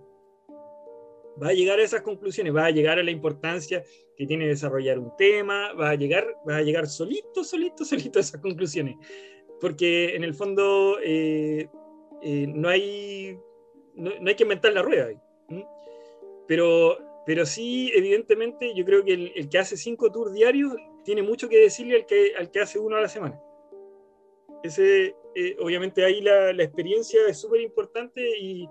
Va a llegar a esas conclusiones, va a llegar a la importancia que tiene desarrollar un tema, va a llegar, va a llegar solito, solito, <laughs> solito a esas conclusiones. Porque en el fondo eh, eh, no, hay, no, no, hay que inventar la rueda. Pero pero sí, evidentemente, yo creo que el, que hace cinco tours diarios tiene mucho que decirle al que, al que hace uno a la semana. Ese, eh, obviamente ahí la, la experiencia es súper importante y,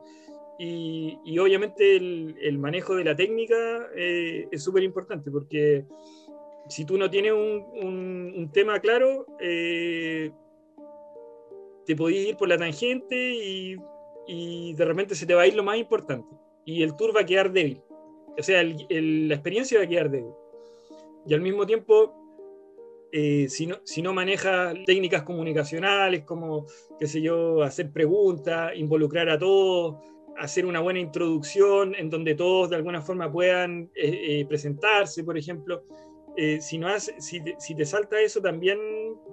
y, y, obviamente el, el, manejo de la técnica eh, es súper importante porque si tú no tienes un, un, un tema claro, eh, te podés ir por la tangente y, y de repente se te va a ir lo más importante y el tour va a quedar débil o sea, la experiencia va a quedar débil. Y al mismo tiempo, eh, si, no, si no maneja técnicas comunicacionales como, qué sé yo, hacer preguntas, involucrar a todos, hacer una buena introducción en donde todos de alguna forma puedan eh, eh, presentarse, por ejemplo, si, no si, te, si, te, salta eso, también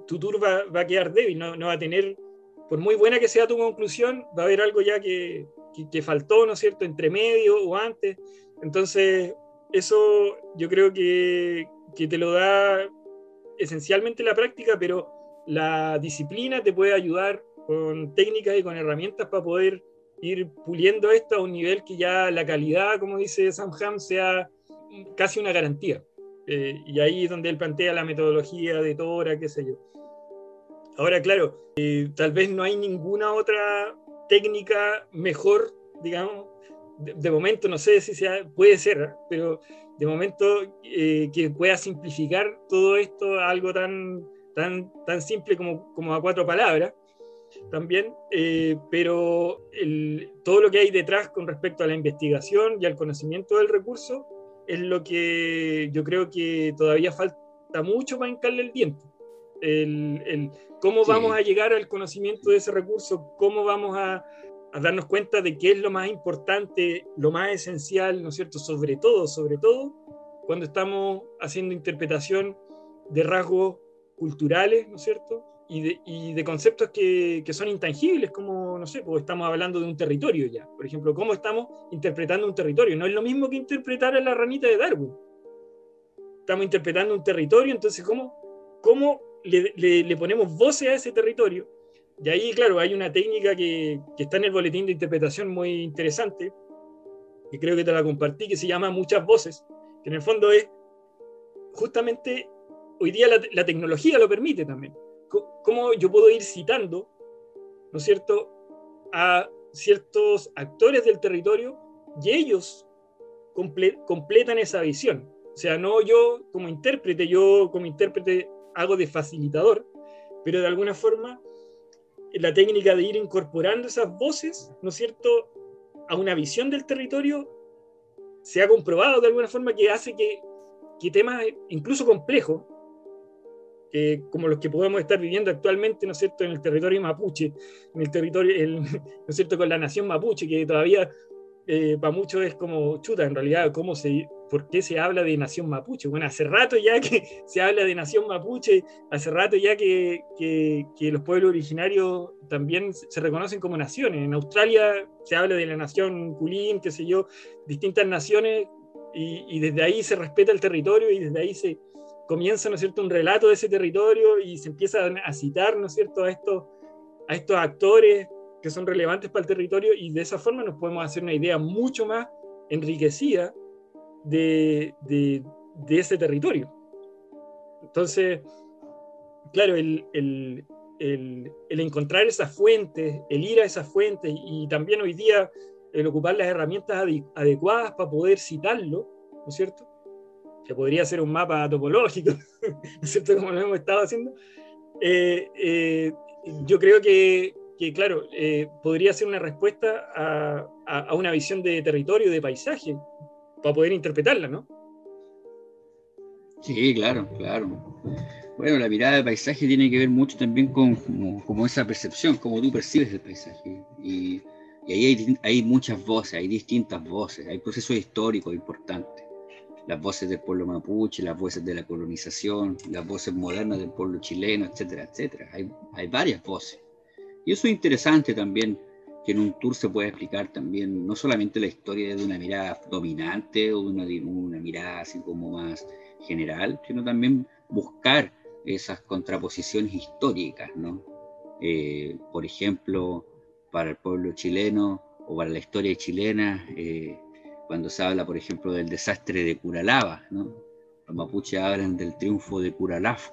tu tour va, va a quedar débil, no, no, va a tener, por muy buena que sea tu conclusión, va a haber algo ya que, que, que faltó, ¿no es cierto?, entre medio o antes. Entonces, eso yo creo que, te lo da esencialmente la práctica, pero la disciplina te puede ayudar con técnicas y con herramientas para poder ir puliendo esto a un nivel que ya la calidad, como dice Sam Ham, sea casi una garantía. Eh, y ahí es donde él plantea la metodología de Tora, qué sé yo. Ahora, claro, eh, tal vez no hay ninguna otra técnica mejor, digamos, de, momento no sé si sea, puede ser, pero de momento eh, que pueda simplificar todo esto a algo tan, tan, tan simple como, como a cuatro palabras también, eh, pero el, todo lo que hay detrás con respecto a la investigación y al conocimiento del recurso es lo que yo creo que todavía falta mucho para hincarle el diente. El, el cómo vamos a llegar al conocimiento de ese recurso, cómo vamos a, a darnos cuenta de qué es lo más importante, lo más esencial, ¿no es cierto? Sobre todo, sobre todo, cuando estamos haciendo interpretación de rasgos culturales, ¿no es cierto? Y de, y de conceptos que, que, son intangibles, como, no sé, porque estamos hablando de un territorio ya. Por ejemplo, ¿cómo estamos interpretando un territorio? No es lo mismo que interpretar a la ranita de Darwin. Estamos interpretando un territorio, entonces, ¿cómo, cómo le, le, le ponemos voces a ese territorio? Y ahí, claro, hay una técnica que, que, está en el boletín de interpretación muy interesante, que creo que te la compartí, que se llama Muchas Voces, que en el fondo es justamente, hoy día la, la tecnología lo permite también. Cómo yo puedo ir citando, ¿no cierto?, a ciertos actores del territorio y ellos comple completan esa visión. O sea, no yo como intérprete, yo como intérprete hago de facilitador, pero de alguna forma la técnica de ir incorporando esas voces, ¿no es cierto?, a una visión del territorio, se ha comprobado de alguna forma que hace que, que temas incluso complejos, que, como los que podemos estar viviendo actualmente, ¿no es cierto?, en el territorio mapuche, en el territorio, <laughs> ¿no es cierto?, con la nación mapuche, que todavía eh, para muchos es como chuta, en realidad, cómo se, ¿por qué se habla de nación mapuche? Bueno, hace rato ya que <laughs> se habla de nación mapuche, hace rato ya que, que, que los pueblos originarios también se reconocen como naciones. En Australia se habla de la nación culín, qué sé yo, distintas naciones, y, y, desde ahí se respeta el territorio y desde ahí se comienza, ¿no es cierto?, un relato de ese territorio y se empieza a citar, ¿no es cierto?, a estos, a estos actores que son relevantes para el territorio y de esa forma nos podemos hacer una idea mucho más enriquecida de, de, ese territorio. Entonces, claro, el, el, el, encontrar esas fuentes, el ir a esas fuentes y también hoy día el ocupar las herramientas adecuadas para poder citarlo, ¿no es cierto? Que podría ser un mapa topológico, <laughs> ¿no es cierto? Como lo hemos estado haciendo. Eh, eh, yo creo que, que claro, eh, podría ser una respuesta a, a, una visión de territorio, de paisaje, para poder interpretarla, ¿no? Sí, claro, claro. Bueno, la mirada de paisaje tiene que ver mucho también con como, esa percepción, como tú percibes el paisaje. Y, ahí hay, hay, muchas voces, hay distintas voces, hay procesos históricos importantes. Las voces del pueblo mapuche, las voces de la colonización, las voces modernas del pueblo chileno, etcétera, etcétera. Hay, hay varias voces. Y eso es interesante también, que en un tour se puede explicar también no solamente la historia de una mirada dominante o una, una mirada así como más general, sino también buscar esas contraposiciones históricas, ¿no? Eh, por ejemplo, para el pueblo chileno o para la historia chilena, eh, cuando se habla, por ejemplo, del desastre de Curalaba, ¿no? Los mapuches hablan del triunfo de Curalaf,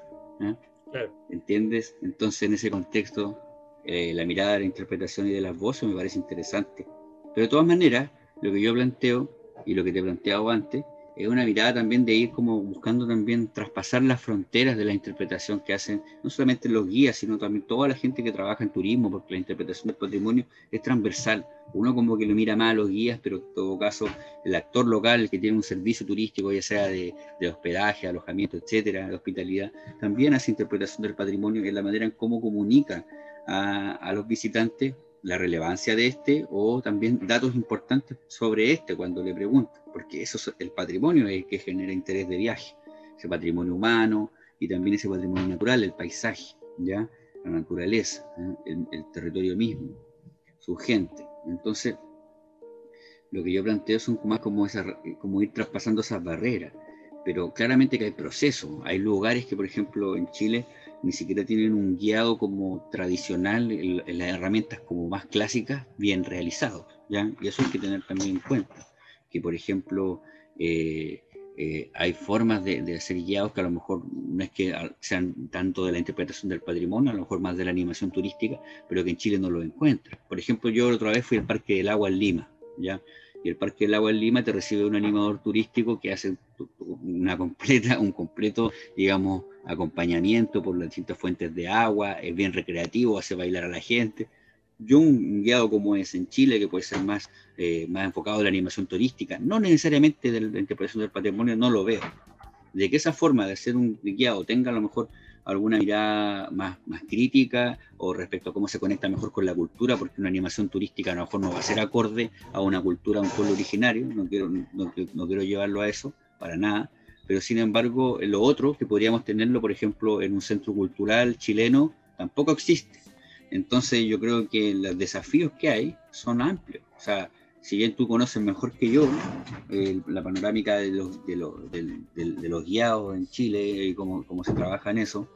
¿entiendes? Entonces, en ese contexto, eh, la mirada de la interpretación y de las voces me parece interesante. Pero de todas maneras, lo que yo planteo y lo que te he planteado antes es una mirada también de ir como buscando también traspasar las fronteras de la interpretación que hacen no solamente los guías, sino también toda la gente que trabaja en turismo, porque la interpretación del patrimonio es transversal. Uno como que lo mira más a los guías, pero en todo caso el actor local, que tiene un servicio turístico, ya sea de, hospedaje, alojamiento, etcétera, de hospitalidad, también hace interpretación del patrimonio en la manera en cómo comunica a, a los visitantes la relevancia de este o también datos importantes sobre este cuando le preguntan, porque eso es el patrimonio es el que genera interés de viaje, ese patrimonio humano y también ese patrimonio natural, el paisaje, ¿ya? la naturaleza, ¿eh? el, territorio mismo, su gente. Entonces, lo que yo planteo son más como, esa, como ir traspasando esas barreras, pero claramente que hay procesos. Hay lugares que, por ejemplo, en Chile ni siquiera tienen un guiado como tradicional, en, las herramientas como más clásicas, bien realizados. ¿ya? Y eso hay que tener también en cuenta. Que, por ejemplo, eh, eh, hay formas de, hacer guiados que a lo mejor no es que sean tanto de la interpretación del patrimonio, a lo mejor más de la animación turística, pero que en Chile no lo encuentra. Por ejemplo, yo otra vez fui al Parque del Agua en Lima, ¿ya? Y el Parque del Agua en Lima te recibe un animador turístico que hace una completa, un completo, digamos, acompañamiento por las distintas fuentes de agua, es bien recreativo, hace bailar a la gente. Yo un guiado como es en Chile, que puede ser más, eh, más enfocado en la animación turística, no necesariamente de la interpretación del patrimonio, no lo veo. De que esa forma de hacer un guiado tenga a lo mejor alguna mirada más, más crítica o respecto a cómo se conecta mejor con la cultura, porque una animación turística a lo mejor no va a ser acorde a una cultura, a un pueblo originario, no quiero, no, quiero llevarlo a eso, para nada, pero sin embargo lo otro, que podríamos tenerlo, por ejemplo, en un centro cultural chileno, tampoco existe. Entonces yo creo que los desafíos que hay son amplios. O sea, si bien tú conoces mejor que yo la panorámica de los, de, los, de, los guiados en Chile y cómo, cómo se trabaja en eso,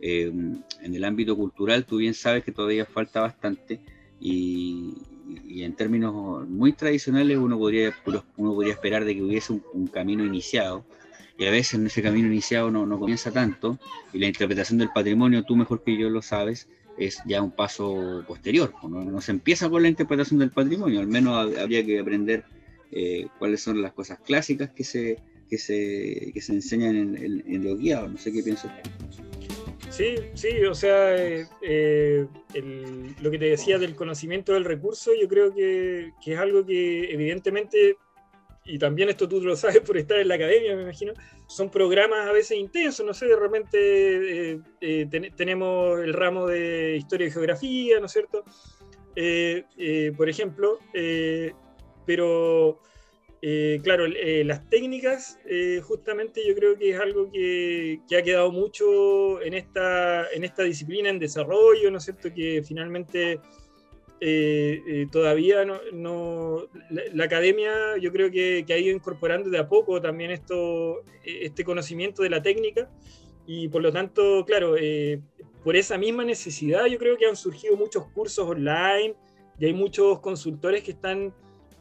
eh, en el ámbito cultural tú bien sabes que todavía falta bastante y, y en términos muy tradicionales uno podría, uno podría esperar de que hubiese un, camino iniciado y a veces en ese camino iniciado no, no comienza tanto y la interpretación del patrimonio, tú mejor que yo lo sabes, es ya un paso posterior. No, se empieza con la interpretación del patrimonio, al menos habría que aprender eh, cuáles son las cosas clásicas que se, que se, que se enseñan en, los guiados. No sé qué piensas. Sí, sí, o sea, eh, eh, lo que te decía del conocimiento del recurso, yo creo que, que es algo que evidentemente y también esto tú lo sabes por estar en la academia, me imagino, son programas a veces intensos, no sé, de repente eh, eh, tenemos el ramo de historia y geografía, ¿no es cierto? Eh, por ejemplo, pero claro, las técnicas, justamente yo creo que es algo que, que, ha quedado mucho en esta, en esta disciplina en desarrollo, ¿no es cierto? Que finalmente eh, eh, todavía no, la, academia yo creo que, ha ido incorporando de a poco también esto, eh, este conocimiento de la técnica y por lo tanto, claro, por esa misma necesidad yo creo que han surgido muchos cursos online y hay muchos consultores que están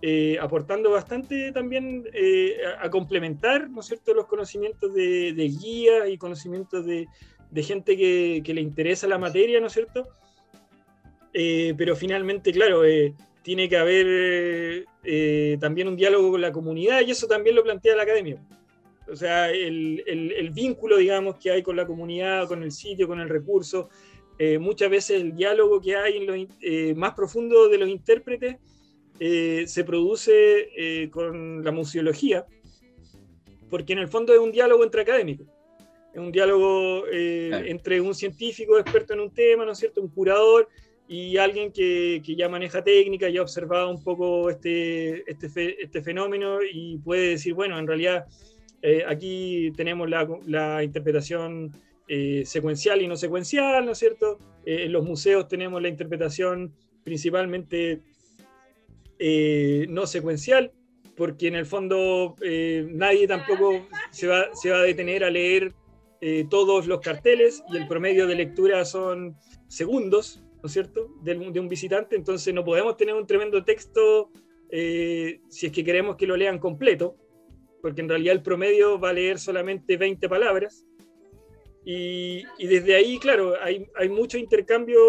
eh, aportando bastante también eh, a, complementar, ¿no cierto?, los conocimientos de, guía y conocimientos de, gente que, le interesa la materia, ¿no es cierto? Pero finalmente, claro, tiene que haber también un diálogo con la comunidad y eso también lo plantea la academia. O sea, el, el, vínculo, digamos, que hay con la comunidad, con el sitio, con el recurso, eh, muchas veces el diálogo que hay en eh, más profundo de los intérpretes eh, se produce con la museología, porque en el fondo es un diálogo entre académicos, es un diálogo entre un científico experto en un tema, ¿no es cierto?, un curador y alguien que, que ya maneja técnica, ya ha observado un poco este, este, este fenómeno y puede decir, bueno, en realidad aquí tenemos la, la interpretación eh, secuencial y no secuencial, ¿no es cierto? Eh, en los museos tenemos la interpretación principalmente eh, no secuencial, porque en el fondo nadie tampoco se va, se va, a detener a leer todos los carteles y el promedio de lectura son segundos, ¿no es cierto?, de, de un visitante, entonces no podemos tener un tremendo texto si es que queremos que lo lean completo, porque en realidad el promedio va a leer solamente 20 palabras y, desde ahí, claro, hay, hay mucho intercambio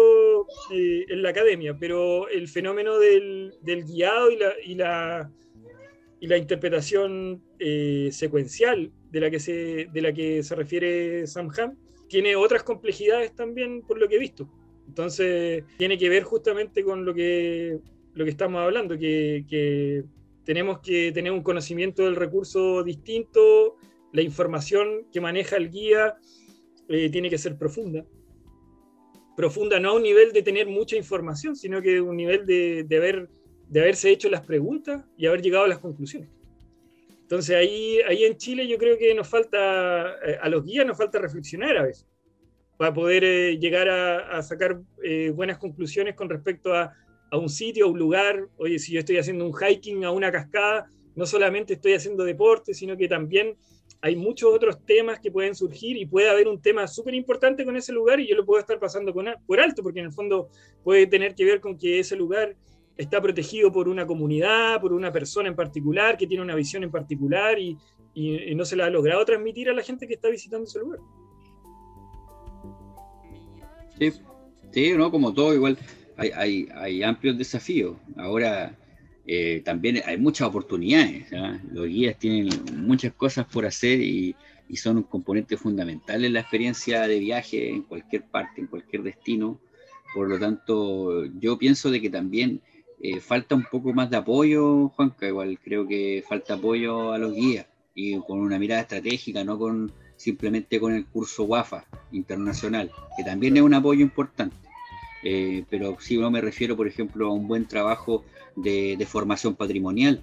eh, en la academia, pero el fenómeno del, del guiado y la, y la, y la interpretación eh, secuencial de la, que se, de la que se refiere Sam Ham tiene otras complejidades también por lo que he visto. Entonces, tiene que ver justamente con lo que, lo que estamos hablando, que, que tenemos que tener un conocimiento del recurso distinto, la información que maneja el guía eh, tiene que ser profunda. Profunda no a un nivel de tener mucha información, sino que un nivel de, de, haber, de haberse hecho las preguntas y haber llegado a las conclusiones. Entonces ahí, ahí en Chile yo creo que nos falta, eh, a los guías nos falta reflexionar a veces, para poder eh, llegar a, sacar buenas conclusiones con respecto a, un sitio, a un lugar. Oye, si yo estoy haciendo un hiking a una cascada, no solamente estoy haciendo deporte, sino que también hay muchos otros temas que pueden surgir y puede haber un tema súper importante con ese lugar y yo lo puedo estar pasando por alto, porque en el fondo puede tener que ver con que ese lugar está protegido por una comunidad, por una persona en particular, que tiene una visión en particular y, y, no se la ha logrado transmitir a la gente que está visitando ese lugar. Sí, sí ¿no? como todo, igual hay, hay, amplios desafíos. Ahora eh, también hay muchas oportunidades. Los guías tienen muchas cosas por hacer y, son un componente fundamental en la experiencia de viaje en cualquier parte, en cualquier destino. Por lo tanto, yo pienso de que también eh, falta un poco más de apoyo, Juanca. Igual creo que falta apoyo a los guías y con una mirada estratégica, no con simplemente con el curso WAFA internacional, que también es un apoyo importante. Eh, pero si no me refiero, por ejemplo, a un buen trabajo de, formación patrimonial.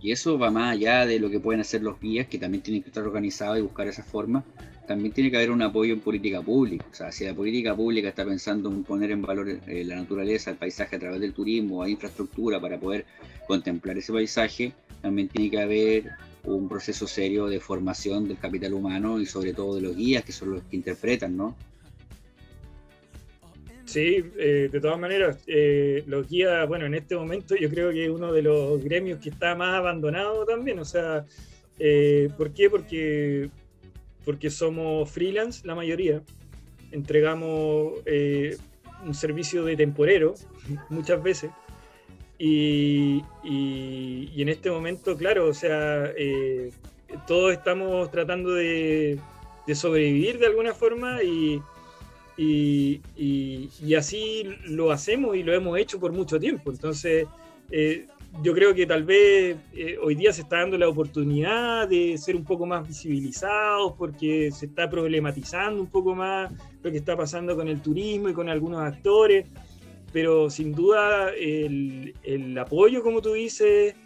Y eso va más allá de lo que pueden hacer los guías, que también tienen que estar organizados y buscar esa forma. También tiene que haber un apoyo en política pública. O sea, si la política pública está pensando en poner en valor eh, la naturaleza, el paisaje a través del turismo, hay infraestructura para poder contemplar ese paisaje, también tiene que haber un proceso serio de formación del capital humano y sobre todo de los guías, que son los que interpretan, ¿no? Sí, eh, de todas maneras, eh, los guías, bueno, en este momento yo creo que es uno de los gremios que está más abandonado también, o sea, eh, ¿por qué? Porque, porque somos freelance la mayoría, entregamos un servicio de temporero <laughs> muchas veces, y, en este momento, claro, o sea, todos estamos tratando de, sobrevivir de alguna forma y y, así lo hacemos y lo hemos hecho por mucho tiempo. Entonces, eh, yo creo que tal vez eh, hoy día se está dando la oportunidad de ser un poco más visibilizados porque se está problematizando un poco más lo que está pasando con el turismo y con algunos actores, pero sin duda el, apoyo, como tú dices,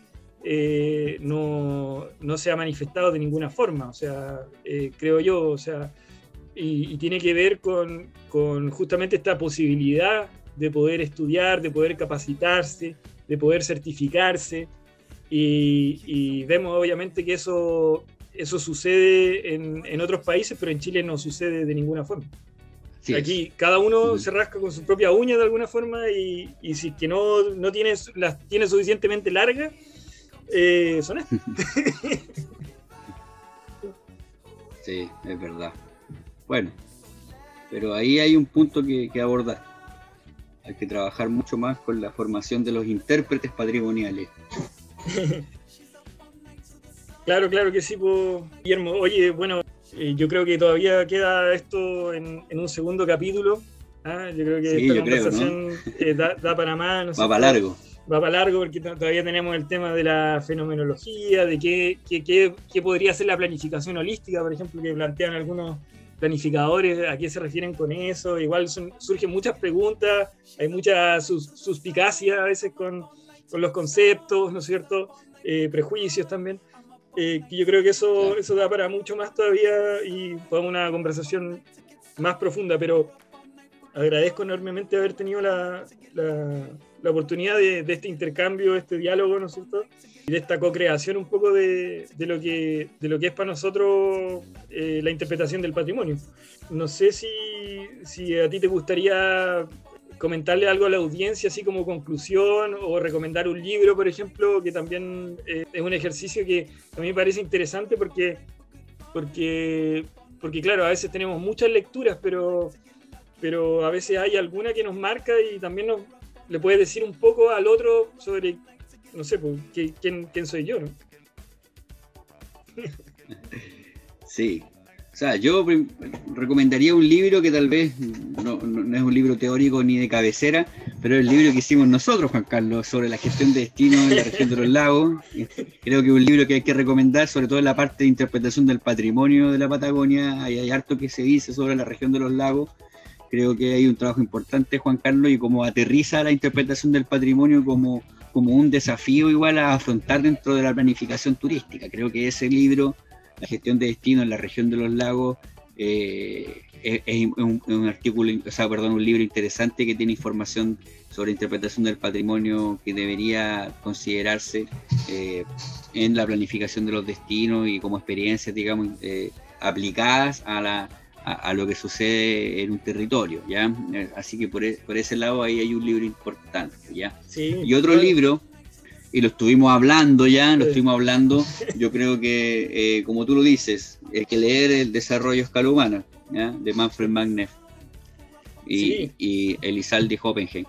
eh, no, no, se ha manifestado de ninguna forma, o sea, creo yo, o sea, y, tiene que ver con, con, justamente esta posibilidad de poder estudiar, de poder capacitarse, de poder certificarse. Y, vemos obviamente que eso, eso sucede en, en, otros países, pero en Chile no sucede de ninguna forma. Aquí cada uno se rasca con su propia uña de alguna forma y, si que no, no tienes, las tiene suficientemente largas, eh, son <laughs> <laughs> sí, es verdad. Bueno, pero ahí hay un punto que, que abordar. Hay que trabajar mucho más con la formación de los intérpretes patrimoniales. <laughs> claro, claro que sí, pues, Guillermo. Oye, bueno, eh, yo creo que todavía queda esto en, un segundo capítulo. ¿ah? Yo creo que esta conversación eh, da, para más. Va para largo. Va para largo porque todavía tenemos el tema de la fenomenología, de qué, qué, podría ser la planificación holística, por ejemplo, que plantean algunos planificadores, a qué se refieren con eso. Igual surgen muchas preguntas, hay mucha suspicacia a veces con, con, los conceptos, ¿no es cierto? Eh, prejuicios también. Eh, yo creo que eso, eso da para mucho más todavía y para una conversación más profunda, pero agradezco enormemente haber tenido la, la, oportunidad de, de, este intercambio, este diálogo, ¿no es cierto? Y de esta co-creación un poco de, de, lo que, de lo que es para nosotros eh, la interpretación del patrimonio. No sé si, si a ti te gustaría comentarle algo a la audiencia, así como conclusión, o recomendar un libro, por ejemplo, que también eh, es un ejercicio que a mí me parece interesante porque, porque, porque, claro, a veces tenemos muchas lecturas, pero, pero a veces hay alguna que nos marca y también nos, le puede decir un poco al otro sobre, no sé, pues, quién, quién soy yo, ¿no? <laughs> Sí, sea, yo recomendaría un libro que tal vez no, es un libro teórico ni de cabecera, pero es el libro que hicimos nosotros, Juan Carlos, sobre la gestión de destino en la región de los lagos. Creo que es un libro que hay que recomendar, sobre todo en la parte de interpretación del patrimonio de la Patagonia. Hay, hay harto que se dice sobre la región de los lagos. Creo que hay un trabajo importante, Juan Carlos, y como aterriza la interpretación del patrimonio como, como un desafío igual a afrontar dentro de la planificación turística. Creo que ese libro la gestión de destino en la región de los lagos eh, es, un, artículo, o sea, perdón, un libro interesante que tiene información sobre interpretación del patrimonio que debería considerarse eh, en la planificación de los destinos y como experiencias, digamos, eh, aplicadas a, la, a, lo que sucede en un territorio, ¿ya? Así que por, e, por, ese lado ahí hay un libro importante, ¿ya? y otro libro y lo estuvimos hablando ya, lo estuvimos hablando. <laughs> Yo creo que, eh, como tú lo dices, hay que leer el desarrollo escala humana de Manfred Magneff y, y Elizalde Hoppenheim.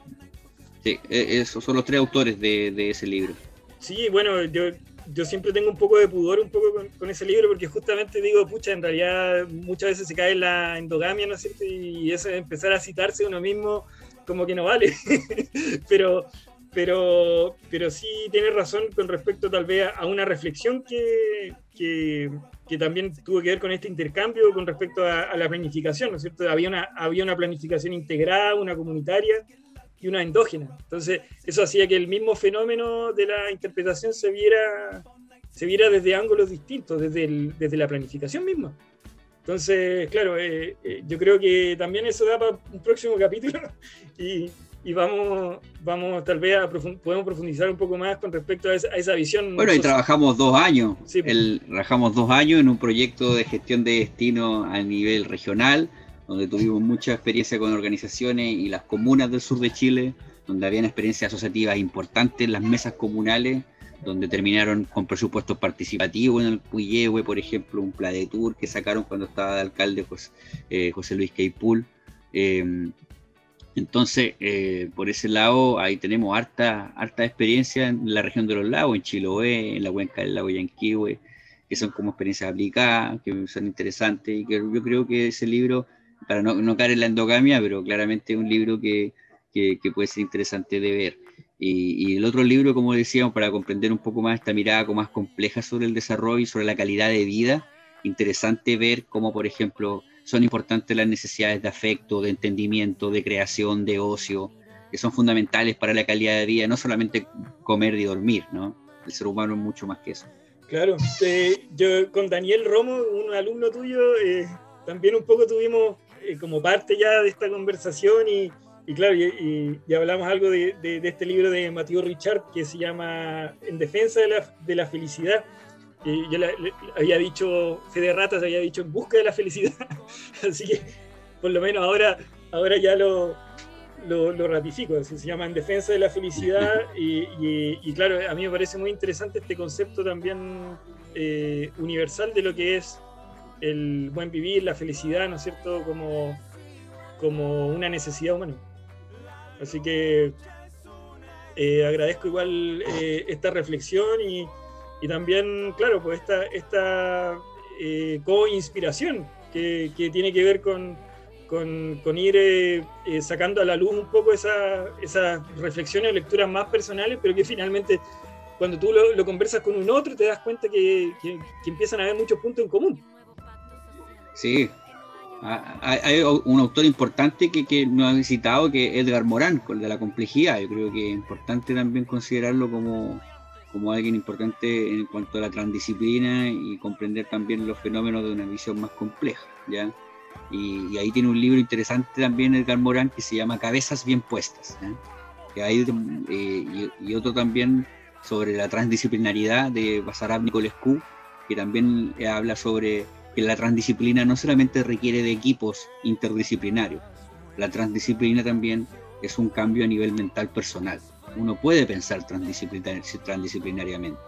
Sí, e, esos son los tres autores de, ese libro. Sí, bueno, yo, yo siempre tengo un poco de pudor un poco con, ese libro porque justamente digo, pucha, en realidad muchas veces se cae en la endogamia, ¿no es cierto? Y eso de empezar a citarse uno mismo como que no vale. <laughs> Pero pero, pero sí tiene razón con respecto tal vez a una reflexión que, que, también tuvo que ver con este intercambio con respecto a, la planificación, ¿no es cierto? Había una, había una planificación integrada, una comunitaria y una endógena. Entonces, eso hacía que el mismo fenómeno de la interpretación se viera, se viera desde ángulos distintos, desde, desde la planificación misma. Entonces, claro, eh, eh, yo creo que también eso da para un próximo capítulo <laughs> y, y vamos, vamos tal vez a podemos profundizar un poco más con respecto a esa, visión. Bueno, y trabajamos dos años, el, trabajamos dos años en un proyecto de gestión de destino a nivel regional, donde tuvimos mucha experiencia con organizaciones y las comunas del sur de Chile, donde habían experiencias asociativas importantes en las mesas comunales, donde terminaron con presupuestos participativos en el Puyehue, por ejemplo, un plan de tour que sacaron cuando estaba de alcalde José, eh, José Luis Queipul. Eh, entonces, eh, por ese lado, ahí tenemos harta, harta experiencia en la región de los lagos, en Chiloé, en la cuenca del lago Yanquihue, que son como experiencias aplicadas, que son interesantes y que yo creo que ese libro, para no, caer en la endogamia, pero claramente es un libro que, puede ser interesante de ver. Y, y, el otro libro, como decíamos, para comprender un poco más esta mirada como más compleja sobre el desarrollo y sobre la calidad de vida, interesante ver cómo, por ejemplo, son importantes las necesidades de afecto, de entendimiento, de creación, de ocio, que son fundamentales para la calidad de vida, no solamente comer y dormir, ¿no? El ser humano es mucho más que eso. Claro, eh, yo con Daniel Romo, un alumno tuyo, eh, también un poco tuvimos eh, como parte ya de esta conversación y, claro, y, hablamos algo de, este libro de Mathieu Richard que se llama En defensa de la, de la felicidad yo le, había dicho, Fede Ratas había dicho en busca de la felicidad. <laughs> Así que por lo menos ahora, ahora ya lo, lo, ratifico, se llama En Defensa de la Felicidad <laughs> y, claro, a mí me parece muy interesante este concepto también eh, universal de lo que es el buen vivir, la felicidad, ¿no es cierto?, como, como una necesidad humana. Así que eh, agradezco igual eh, esta reflexión y, también, claro, pues esta, esta co-inspiración que tiene que ver con con, ir eh, eh, sacando a la luz un poco esas reflexiones o lecturas más personales, pero que finalmente cuando tú lo, conversas con un otro te das cuenta que, empiezan a haber muchos puntos en común. Sí, hay un autor importante que, que nos ha visitado, que es Edgar Morán, con de la complejidad. Yo creo que es importante también considerarlo como, como alguien importante en cuanto a la transdisciplina y comprender también los fenómenos de una visión más compleja. ¿ya? Y, ahí tiene un libro interesante también Edgar Morán que se llama Cabezas bien puestas. hay, eh, y, otro también sobre la transdisciplinariedad de Basarab Nicolescu, que también habla sobre que la transdisciplina no solamente requiere de equipos interdisciplinarios, la transdisciplina también es un cambio a nivel mental personal. Uno puede pensar transdisciplinariamente.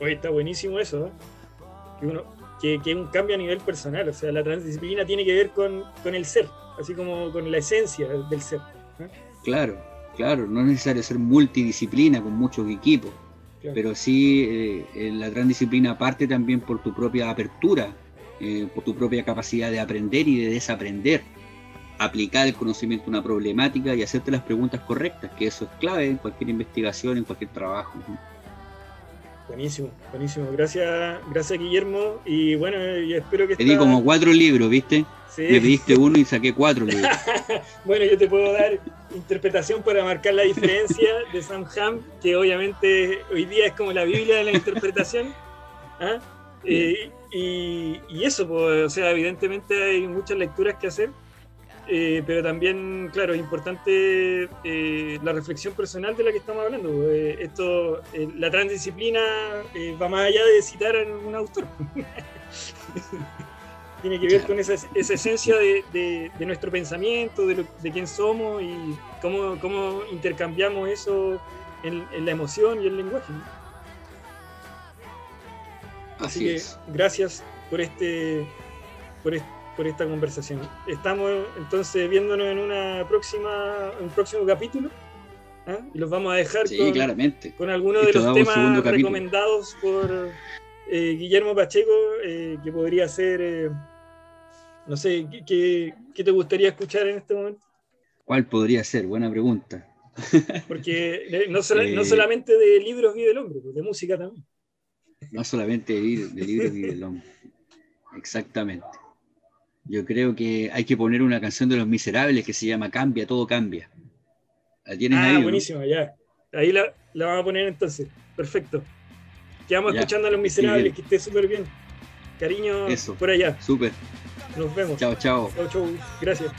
Oye, está buenísimo eso, ¿eh? que uno que, un cambio a nivel personal. O sea, la transdisciplina tiene que ver con, el ser, así como con la esencia del ser. Claro, claro, no es necesario ser multidisciplina con muchos equipos, pero sí eh, la transdisciplina parte también por tu propia apertura, eh, por tu propia capacidad de aprender y de desaprender, aplicar el conocimiento a una problemática y hacerte las preguntas correctas, que eso es clave en cualquier investigación, en cualquier trabajo. Buenísimo, buenísimo. Gracias, gracias Guillermo. Y bueno, espero que. Te di como cuatro libros, ¿viste? Sí. Me pediste uno y saqué cuatro libros. <laughs> bueno, yo te puedo dar interpretación para marcar la diferencia de Sam Ham, que obviamente hoy día es como la Biblia de la interpretación. ¿ah? Eh, y, y, eso, pues, o sea, evidentemente hay muchas lecturas que hacer. Eh, pero también, claro, es importante eh, la reflexión personal de la que estamos hablando. Eh, esto, la transdisciplina va más allá de citar a un autor. <laughs> Tiene que ver con esa, esencia de, nuestro pensamiento, de, quién somos y cómo, cómo intercambiamos eso en, la emoción y el lenguaje. Así, que gracias por este, por este por esta conversación. Estamos entonces viéndonos en una próxima, un próximo capítulo. ¿ah? Y los vamos a dejar con, claramente. con algunos de los temas recomendados por eh, Guillermo Pacheco, eh, que podría ser, eh, no sé, ¿qué, ¿qué, te gustaría escuchar en este momento? ¿Cuál podría ser? Buena pregunta. <laughs> Porque no, no solamente de libros vive el hombre, pues de música también. No solamente de, de libros vive el hombre. Exactamente. Yo creo que hay que poner una canción de Los Miserables que se llama Cambia, todo cambia. ¿La tienes ah, ahí? buenísimo, ya. Ahí la, la, vamos a poner entonces. Perfecto. Quedamos escuchando a Los Miserables, que esté súper bien. Cariño por allá. Súper. Nos vemos. Chao, chao. Chao, chao. Gracias.